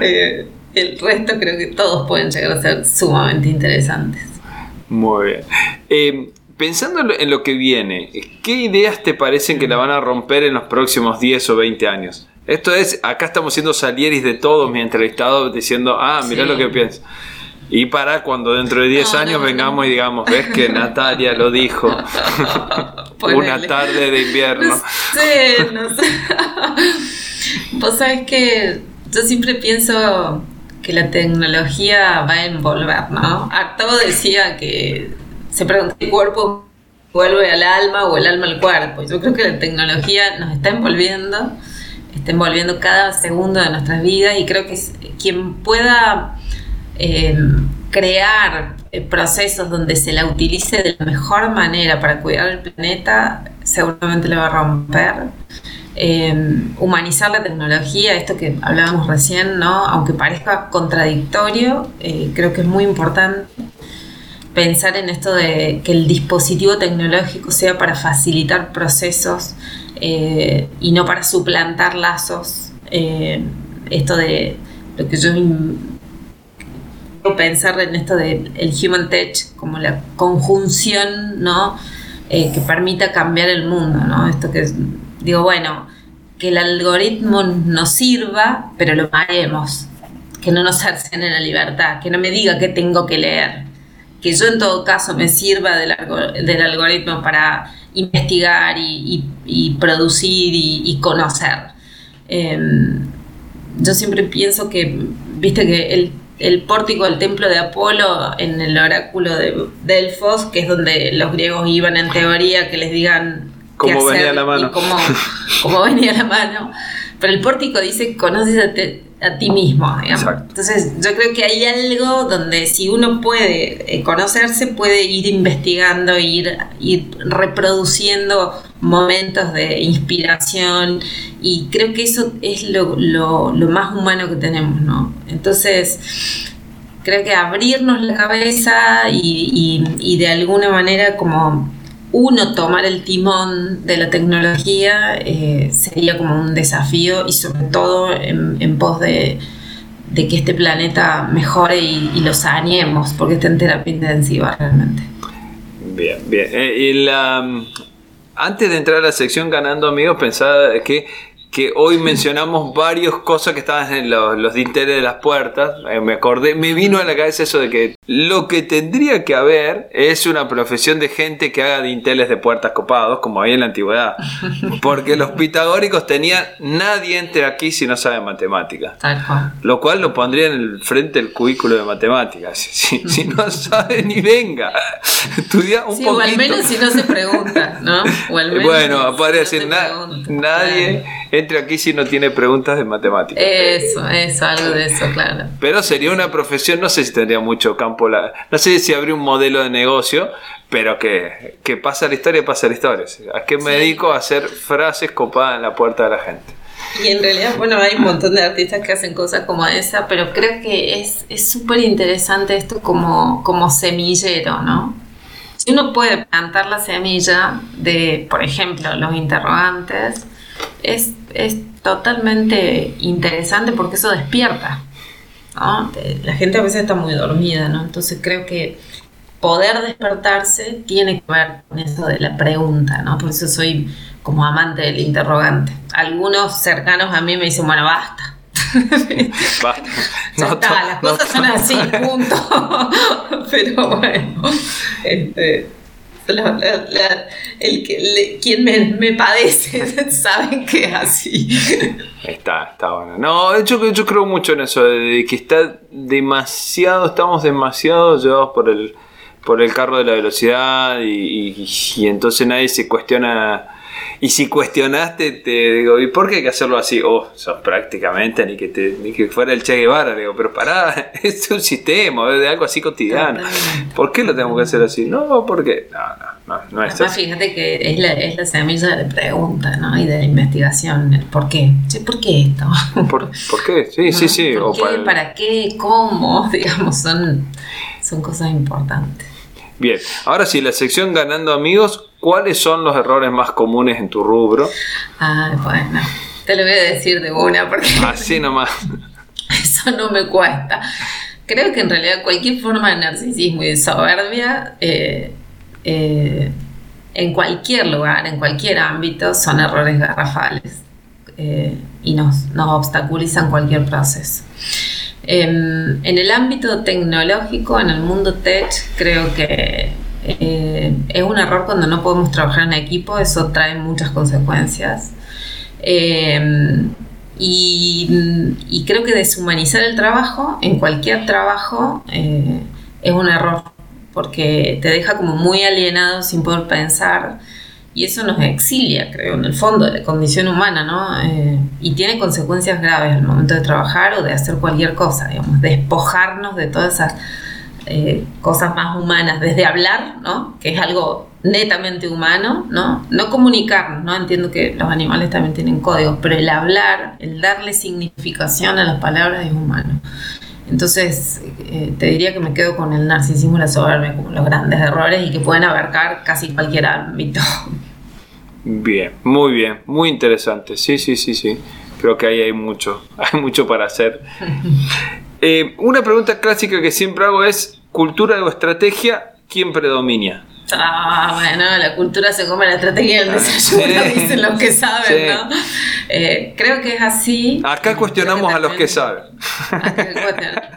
eh, el resto creo que todos pueden llegar a ser sumamente interesantes. Muy bien pensando en lo que viene, ¿qué ideas te parecen que la van a romper en los próximos 10 o 20 años? Esto es, acá estamos siendo salieris de todos mis entrevistados diciendo, ah, mira lo que pienso. Y para cuando dentro de 10 años vengamos y digamos, ves que Natalia lo dijo. Una tarde de invierno. Sí, no sé. Vos sabés que yo siempre pienso que la tecnología va a envolver, ¿no? Artaud decía que se pregunta, ¿el cuerpo vuelve al alma o el alma al cuerpo? Yo creo que la tecnología nos está envolviendo, está envolviendo cada segundo de nuestras vidas y creo que quien pueda eh, crear eh, procesos donde se la utilice de la mejor manera para cuidar el planeta, seguramente le va a romper. Eh, humanizar la tecnología, esto que hablábamos recién, ¿no? aunque parezca contradictorio, creo que es muy importante pensar en esto de que el dispositivo tecnológico sea para facilitar procesos eh, y no para suplantar lazos. Eh, esto de lo que yo pensar en esto del human touch como la conjunción ¿no? Eh, que permita cambiar el mundo. ¿no? Esto que digo, bueno, que el algoritmo nos sirva, pero lo paguemos, que no nos cercene la libertad, que no me diga qué tengo que leer que yo en todo caso me sirva del, del algoritmo para investigar y, producir y, conocer. Em, yo siempre pienso que, viste que el, el, pórtico del templo de Apolo en el oráculo de Delfos, que es donde los griegos iban en teoría, que les digan cómo venía la mano. Cómo, cómo, venía la mano. Pero el pórtico dice, conoces a, a ti mismo. Entonces yo creo que hay algo donde si uno puede eh, conocerse, puede ir investigando, ir, ir reproduciendo momentos de inspiración y creo que eso es lo, más humano que tenemos, ¿no? Entonces creo que abrirnos la cabeza y, y de alguna manera como uno tomar el timón de la tecnología eh, sería como un desafío y sobre todo en, pos de, que este planeta mejore y, lo saneemos, porque está en terapia intensiva realmente. Bien, bien. Eh, y la, antes de entrar a la sección Ganando Amigos, pensaba que que hoy mencionamos varias cosas que estaban en los, dinteles de las puertas. Eh, me acordé, me vino a la cabeza eso de que lo que tendría que haber es una profesión de gente que haga dinteles de puertas copados, como había en la antigüedad. Porque los pitagóricos tenían nadie entre aquí si no sabe matemáticas. Lo cual lo pondría en el frente del cubículo de matemáticas. Si, no sabe ni venga. Estudia un poquito. O al menos si no se pregunta, ¿no? bueno, podría decir, nadie entre aquí si no tiene preguntas de matemáticas. Eso, eso, algo de eso, claro. Pero sería una profesión, no sé si tendría mucho campo, la, no sé si habría un modelo de negocio, pero que, que pasa la historia, pasa la historia. ¿A qué me dedico? A hacer frases copadas en la puerta de la gente. Y en realidad, bueno, hay un montón de artistas que hacen cosas como esa, pero creo que es súper interesante esto como, como semillero, ¿no? Si uno puede plantar la semilla de, por ejemplo, los interrogantes, es, es totalmente interesante porque eso despierta. ¿no? La gente a veces está muy dormida, ¿no? Entonces creo que poder despertarse tiene que ver con eso de la pregunta, ¿no? Por eso soy como amante del interrogante. Algunos cercanos a mí me dicen, bueno, basta. basta. Ya está, las cosas son así, punto. Pero bueno, este, el que, quien me, padece saben que es así. Está, está bueno. No, yo, yo creo mucho en eso, de que está demasiado, estamos demasiado llevados por el, por el carro de la velocidad y entonces nadie se cuestiona y si cuestionaste, te digo, ¿y por qué hay que hacerlo así? Oh, sos prácticamente ni que, te, ni que fuera el Che Guevara. digo, pero pará, es un sistema, es de algo así cotidiano. ¿Por qué lo tenemos que hacer así? No, porque. No, no, no, no es Además, fíjate que es la, es la semilla de la pregunta, ¿no? Y de la investigación. ¿Por qué? ¿Por qué esto? ¿Por, ¿por qué? Sí, sí, sí. ¿Por qué? Para... ¿Para qué? ¿Cómo? Digamos, son, son cosas importantes. Bien, ahora sí, la sección Ganando Amigos, ¿cuáles son los errores más comunes en tu rubro? Ah, bueno, te lo voy a decir de una porque... Así nomás. Eso no me cuesta. Creo que en realidad cualquier forma de narcisismo y de soberbia, eh, eh, en cualquier lugar, en cualquier ámbito, son errores garrafales eh, y nos, nos obstaculizan cualquier proceso. Em, en el ámbito tecnológico, en el mundo tech, creo que eh, es un error cuando no podemos trabajar en equipo, eso trae muchas consecuencias. Em, y, creo que deshumanizar el trabajo, en cualquier trabajo, eh, es un error, porque te deja como muy alienado sin poder pensar y eso nos exilia, creo, en el fondo de la condición humana, ¿no? Eh, y tiene consecuencias graves al momento de trabajar o de hacer cualquier cosa, digamos, despojarnos de todas esas eh, cosas más humanas, desde hablar, ¿no? Que es algo netamente humano, ¿no? No comunicarnos, ¿no? Entiendo que los animales también tienen códigos, pero el hablar, el darle significación a las palabras es humano. Entonces, eh, te diría que me quedo con el narcisismo y la soberbia como los grandes errores y que pueden abarcar casi cualquier ámbito. Bien, muy bien, muy interesante. Sí, sí, sí, sí. Creo que ahí hay mucho, hay mucho para hacer. Eh, una pregunta clásica que siempre hago es, ¿cultura o estrategia? ¿Quién predomina? Ah, bueno, la cultura se come la estrategia del ah, desayuno, dicen los que saben, ¿no? Eh, creo que es así. Acá cuestionamos a los que saben.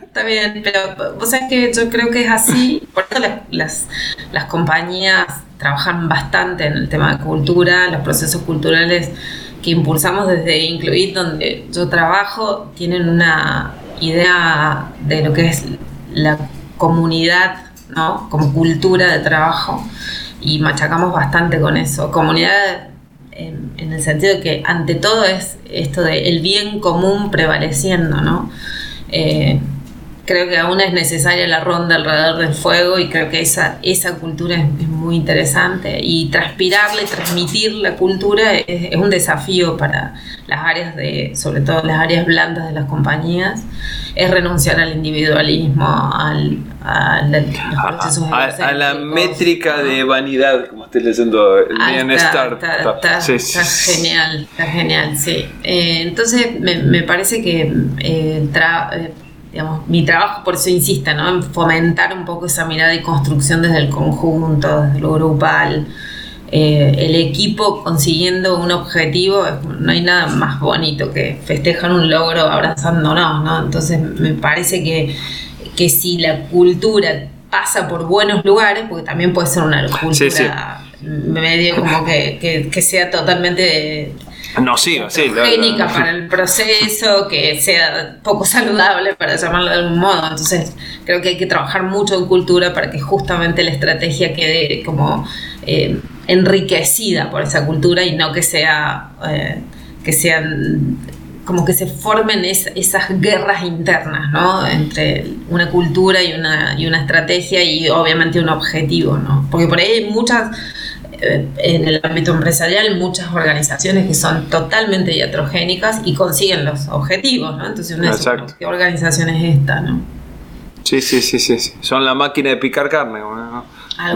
Está bien, pero vos sabés que yo creo que es así. Por eso las, las, compañías trabajan bastante en el tema de cultura, los procesos culturales que impulsamos desde Incluid, donde yo trabajo, tienen una idea de lo que es la comunidad ¿no? como cultura de trabajo y machacamos bastante con eso. Comunidad en, el sentido de que ante todo es esto de el bien común prevaleciendo, ¿no? Eh, creo que aún es necesaria la ronda alrededor del fuego y creo que esa, esa cultura es, muy interesante y transpirarla y transmitir la cultura es, un desafío para las áreas de, sobre todo las áreas blandas de las compañías, es renunciar al individualismo, al, a, la métrica de vanidad, como estoy leyendo el ah, bienestar. Está, genial, está genial, sí. Eh, entonces me, me, parece que eh, eh, digamos, mi trabajo por eso insiste, ¿no? En fomentar un poco esa mirada y construcción desde el conjunto, desde lo grupal. Eh, el equipo consiguiendo un objetivo, no hay nada más bonito que festejar un logro abrazándonos, ¿no? Entonces me parece que, que si la cultura pasa por buenos lugares, porque también puede ser una cultura medio como que, que, que sea totalmente no, sí, sí. Génica para el proceso, que sea poco saludable, para llamarlo de algún modo. Entonces, creo que hay que trabajar mucho en cultura para que justamente la estrategia quede como eh, enriquecida por esa cultura y no que sea. Eh, que sean como que se formen esas guerras internas, ¿no? Entre una cultura y una, y una estrategia y obviamente un objetivo, ¿no? Porque por ahí hay muchas en el ámbito empresarial muchas organizaciones que son totalmente heterogénicas y consiguen los objetivos, ¿no? Entonces ¿qué organización es esta, no? Sí, sí, sí, sí, son la máquina de picar carne, ¿no?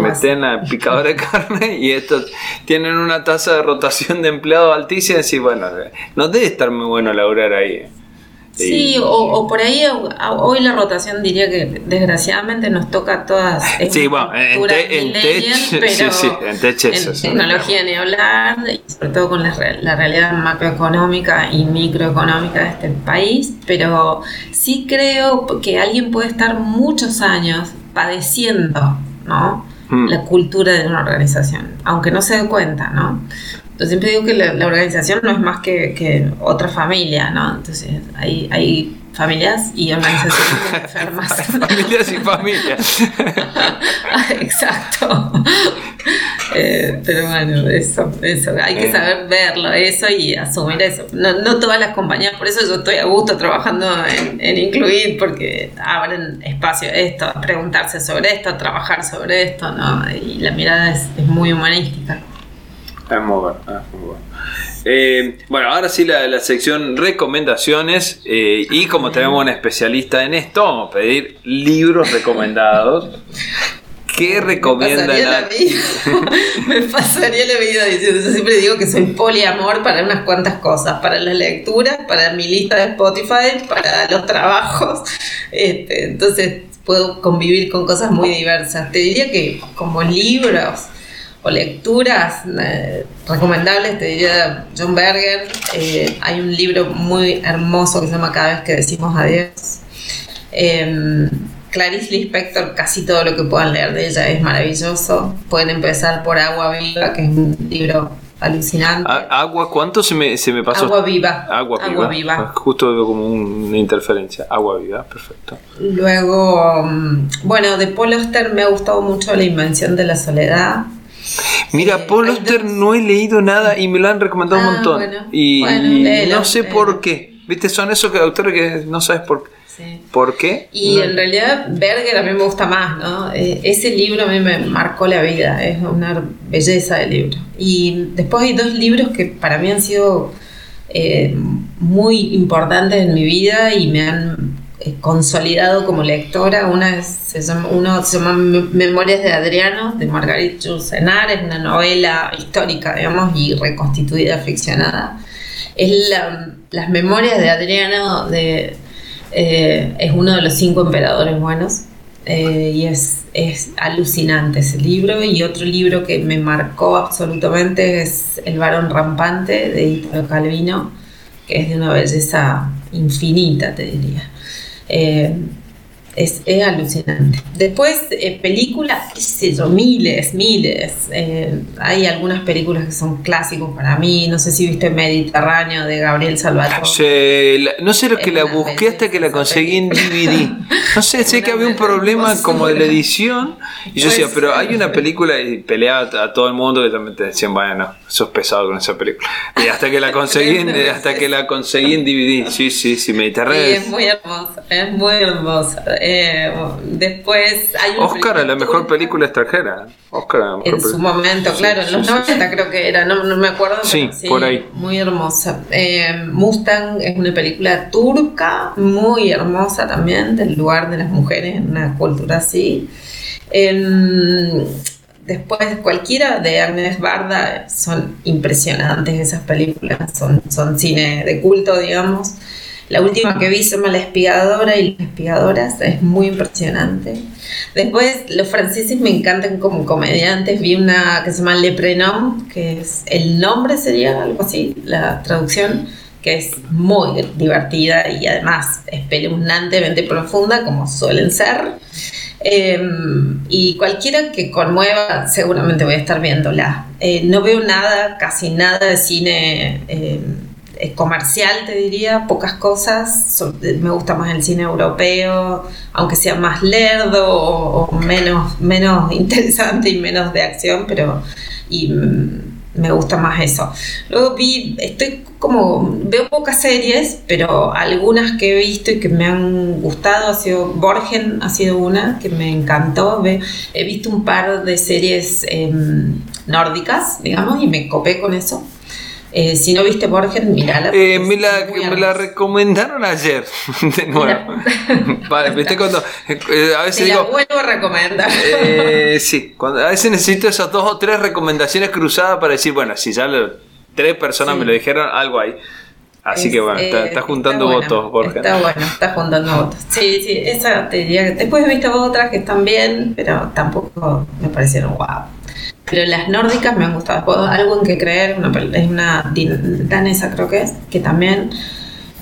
Meten la picadora de carne y estos tienen una tasa de rotación de empleados altísima y bueno, no debe estar muy bueno laburar ahí. Sí, o, por ahí hoy la rotación diría que desgraciadamente nos toca a todas. Sí, bueno, en, tech, sí, sí, en, tech en tecnología ni hablar, y sobre todo con la, la, realidad macroeconómica y microeconómica de este país, pero sí creo que alguien puede estar muchos años padeciendo, ¿no? Mm. La cultura de una organización, aunque no se dé cuenta, ¿no? Yo siempre digo que la, organización no es más que, que, otra familia, ¿no? Entonces hay, hay familias y organizaciones enfermas. familias y familias. Exacto. Eh, pero bueno, eso, eso, hay que saber verlo, eso y asumir eso. No, no todas las compañías, por eso yo estoy a gusto trabajando en, en Incluir, porque abren espacio a esto, a preguntarse sobre esto, a trabajar sobre esto, ¿no? Y la mirada es, es muy humanística. Es muy bueno, es muy bueno. Eh, bueno, ahora sí la, sección recomendaciones eh, y como tenemos un especialista en esto, vamos a pedir libros recomendados. ¿Qué recomienda me la vida, me pasaría la vida diciendo, yo siempre digo que soy poliamor para unas cuantas cosas, para la lectura, para mi lista de Spotify, para los trabajos, este, entonces puedo convivir con cosas muy diversas. Te diría que como libros, o lecturas eh, recomendables, te diría John Berger. Eh, hay un libro muy hermoso que se llama Cada vez que decimos adiós. Em, Clarice Lispector, casi todo lo que puedan leer de ella es maravilloso. Pueden empezar por Agua Viva, que es un libro alucinante. ¿Agua cuánto se me, se me pasó? Agua Viva. Agua Viva. Agua viva. Ah, justo veo como una interferencia. Agua Viva, perfecto. Luego, mm, bueno, de Paul Oster me ha gustado mucho La Invención de la Soledad. Mira, Paul Oster no he leído nada y me lo han recomendado un ah, montón. y, no sé por qué. ¿Viste? Son esos autores que no sabes por qué. ¿Por qué? Y en realidad Berger a mí me gusta más, ¿no? Eh, ese libro a mí me marcó la vida, es una belleza de libro. Y después hay dos libros que para mí han sido eh, muy importantes en mi vida y me han consolidado como lectora. Una se llama, uno se llama Memorias de Adriano, de Margarit Jursenar, es una novela histórica, digamos, y reconstituida, ficcionada. Es las Memorias de Adriano, de, eh, es uno de los cinco emperadores buenos, eh, y es, es alucinante ese libro. Y otro libro que me marcó absolutamente es El varón rampante, de Italo Calvino, que es de una belleza infinita, te diría. Eh, es, alucinante. Después, eh, películas, qué sé yo, miles, miles. Eh, hay algunas películas que son clásicos para mí. No sé si viste Mediterráneo de Gabriel Salvatore. no sé lo que la busqué hasta que la conseguí en DVD. No sé, sé que había un problema como de la edición. Y yo decía, pero hay una película y peleaba a todo el mundo que también te decían, bueno, sos pesado con esa película. Y hasta que la conseguí en, hasta que la conseguí en DVD. Sí, sí, sí, Mediterráneo. Sí, es muy hermosa, es muy hermosa. Eh, después hay Oscar es la mejor película extranjera. Oscar En su momento, claro, en los 90 creo que era, no, me acuerdo. Sí, por ahí. Muy hermosa. Eh, Mustang es una película turca, muy hermosa también, del lugar de las mujeres en una cultura así. después, cualquiera de Agnes Barda son impresionantes esas películas, son, son cine de culto, digamos. La última que vi se llama La espigadora y las espigadoras, es muy impresionante. Después, los franceses me encantan como comediantes. Vi una que se llama Le Prénom, que es el nombre, sería algo así, la traducción, que es muy divertida y además espeluznantemente profunda, como suelen ser. Em, y cualquiera que conmueva, seguramente voy a estar viéndola. Eh, no veo nada, casi nada de cine. Em, comercial, te diría, pocas cosas. me gusta más el cine europeo, aunque sea más lerdo o, menos, menos interesante y menos de acción, pero y, mm, me gusta más eso. Luego vi, estoy como, veo pocas series, pero algunas que he visto y que me han gustado, ha sido, Borgen ha sido una que me encantó. He visto un par de series em, nórdicas, digamos, y me copé con eso. Eh, si no viste Borges, mirala. Eh, me, la, me la recomendaron ayer, de nuevo. vale, viste cuando. Eh, a veces Te digo. La vuelvo a recomendar. Eh, sí, cuando, a veces necesito esas dos o tres recomendaciones cruzadas para decir, bueno, si ya tres personas me lo dijeron, algo hay. Así que bueno, está, eh, juntando votos, Borja. Está bueno, está juntando votos. Sí, sí, esa te diría después he visto otras que están bien, pero tampoco me parecieron guau. Pero las nórdicas me han gustado. Algo en que creer, una, es una danesa creo que es, que también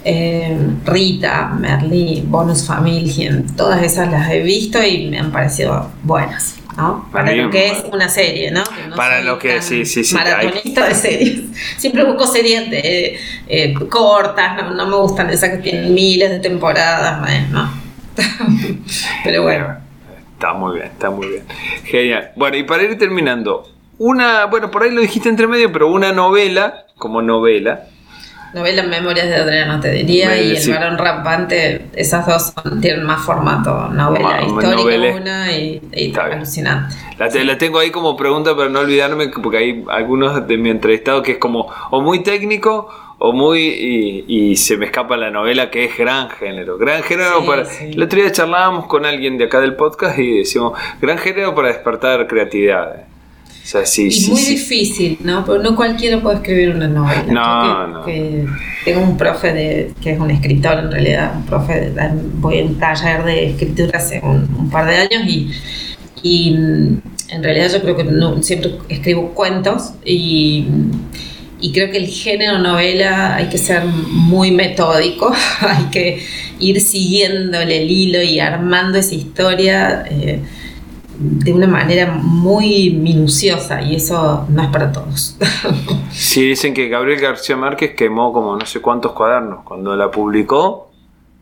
eh, Rita, Merlí, Bonus Familien, todas esas las he visto y me han parecido buenas. ¿no? Para lo que es una serie, ¿no? para lo que, sí, sí, sí. Maratonista de series. Siempre busco series de, eh, cortas, no, me gustan esas que tienen miles de temporadas, ¿no? Pero bueno. Está muy bien, está muy bien. Genial. Bueno, y para ir terminando, una, bueno, por ahí lo dijiste entre medio, pero una novela, como novela, Novela Memorias de Adriano, te diría, y El varón rampante, esas dos tienen más formato novela histórica una y, alucinante. La, la, tengo ahí como pregunta para no olvidarme, porque hay algunos de mi entrevistado que es como o muy técnico o muy y, se me escapa la novela que es gran género gran género para el otro día charlábamos con alguien de acá del podcast y decíamos gran género para despertar creatividad y muy difícil, ¿no? Porque no cualquiera puede escribir una novela. No, no. tengo un profe de, que es un escritor en realidad, un profe, de, voy a un taller de escritura hace un, par de años y, y en realidad yo creo que no, siempre escribo cuentos y, y creo que el género novela hay que ser muy metódico, hay que ir siguiéndole el hilo y armando esa historia. Eh, de una manera muy minuciosa y eso no es para todos. Sí, dicen que Gabriel García Márquez quemó como no sé cuántos cuadernos. Cuando la publicó,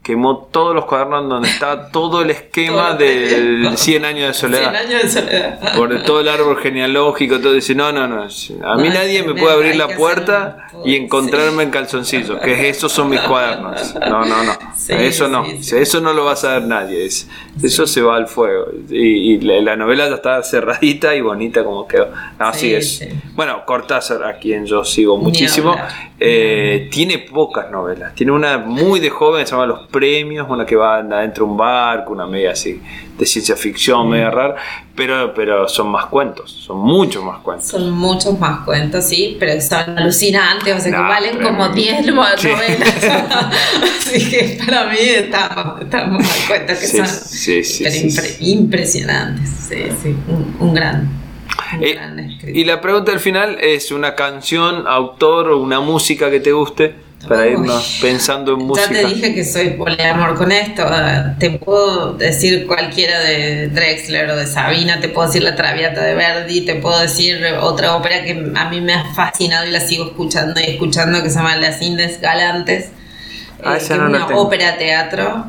quemó todos los cuadernos donde estaba todo el esquema del 100 años de soledad. 100 años de soledad. Por todo el árbol genealógico, todo. Dice, no, no, no. A mí nadie me puede abrir la puerta y encontrarme en calzoncillos, que esos son mis cuadernos. No, no, no. eso no. Eso no lo va a saber nadie. eso se va al fuego. Y, la, novela ya está cerradita y bonita como quedó. así es. Bueno, Cortázar, a quien yo sigo muchísimo, eh, tiene pocas novelas. Tiene una muy de joven, se llama Los Premios, una que va adentro de un barco, una media así de ciencia ficción, media rara, pero, pero son más cuentos, son muchos más cuentos. Son muchos más cuentos, sí, pero son alucinantes, o sea que valen como 10 novelas. Así que para mí estamos, más cuentos que son impresionantes. Sí, sí, un, gran. Eh, y la pregunta al final es una canción, autor o una música que te guste para irnos pensando en música. Ya te dije que soy poliamor con esto. Te puedo decir cualquiera de Drexler o de Sabina, te puedo decir La Traviata de Verdi, te puedo decir otra ópera que a mí me ha fascinado y la sigo escuchando y escuchando que se llama Las Indes Galantes. Ah, es una ópera teatro.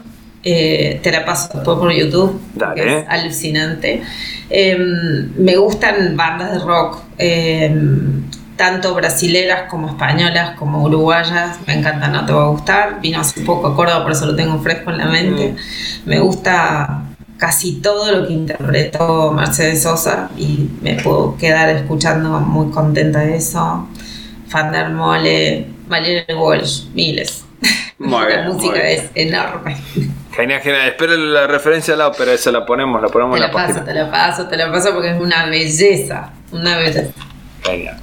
Eh, te la paso después por YouTube. es alucinante. Em, me gustan bandas de rock. Em, tanto brasileras como españolas como uruguayas, me encanta, no te va a gustar. Vino hace poco a Córdoba, por eso lo tengo fresco en la mente. Mm. Me gusta casi todo lo que interpretó Mercedes Sosa y me puedo quedar escuchando muy contenta de eso. Fander Mole, Valeria Walsh, miles. la música es enorme. Genial, genial. Espero la referencia a la ópera, esa la ponemos, la ponemos en la, paso, Te la paso, te la paso porque es una belleza, una belleza. Genial.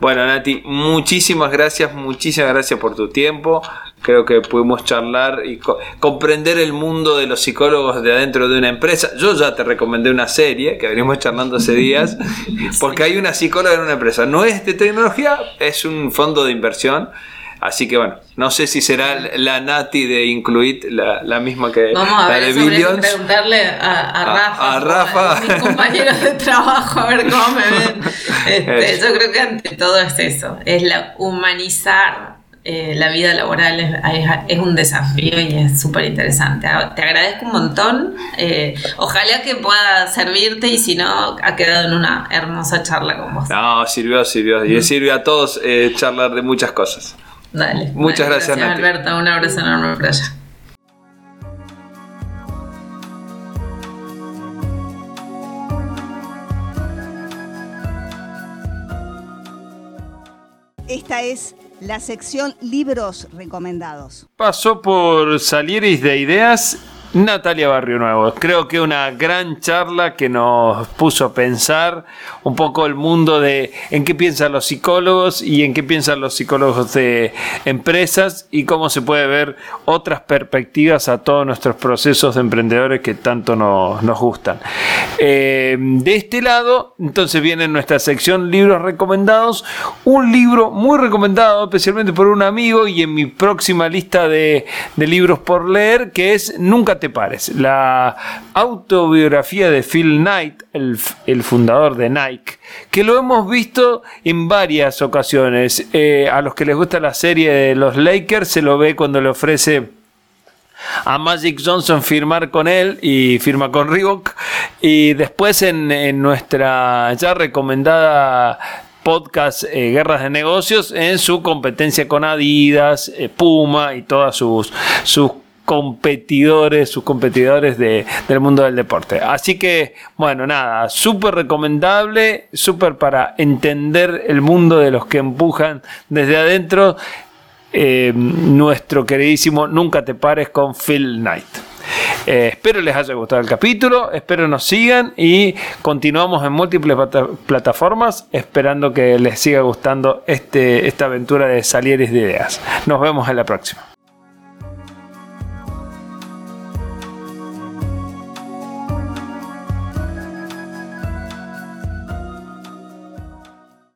Bueno, Nati, muchísimas gracias, muchísimas gracias por tu tiempo. Creo que pudimos charlar y comprender el mundo de los psicólogos de adentro de una empresa. Yo ya te recomendé una serie que venimos charlando hace días, porque hay una psicóloga en una empresa. No es de tecnología, es un fondo de inversión Así que bueno, no sé si será la Nati de Incluit la, misma que Vamos a ver, de Billions. preguntarle a, Rafa, a, Rafa. A mis compañeros de trabajo, a ver cómo me ven. Este, yo creo que ante todo es eso, es la humanizar eh, la vida laboral es, un desafío y es súper interesante. Ah, te agradezco un montón. Eh, ojalá que pueda servirte y si no, ha quedado en una hermosa charla con vos. No, sirvió, sirvió. Y sirve a todos eh, charlar de muchas cosas. Dale. Muchas gracias, gracias Alberta. Un abrazo enorme por allá. Esta es la sección libros recomendados. Pasó por Salieris de Ideas Natalia Barrio Nuevo. Creo que una gran charla que nos puso a pensar un poco el mundo de en qué piensan los psicólogos y en qué piensan los psicólogos de empresas y cómo se puede ver otras perspectivas a todos nuestros procesos de emprendedores que tanto nos, gustan. Eh, de este lado, entonces viene nuestra sección libros recomendados. Un libro muy recomendado, especialmente por un amigo y en mi próxima lista de, de libros por leer, que es Nunca te pares. La autobiografía de Phil Knight, el, fundador de Nike, que lo hemos visto en varias ocasiones. Eh, a los que les gusta la serie de los Lakers se lo ve cuando le ofrece a Magic Johnson firmar con él y firma con Reebok. Y después en, nuestra ya recomendada podcast eh, Guerras de Negocios en su competencia con Adidas, eh, Puma y todas sus, sus competidores, sus competidores de, del mundo del deporte. Así que, bueno, nada, súper recomendable, súper para entender el mundo de los que empujan desde adentro. Eh, nuestro queridísimo Nunca te pares con Phil Knight. Eh, espero les haya gustado el capítulo, espero nos sigan y continuamos en múltiples plataformas esperando que les siga gustando este, esta aventura de Salieres de Ideas. Nos vemos en la próxima.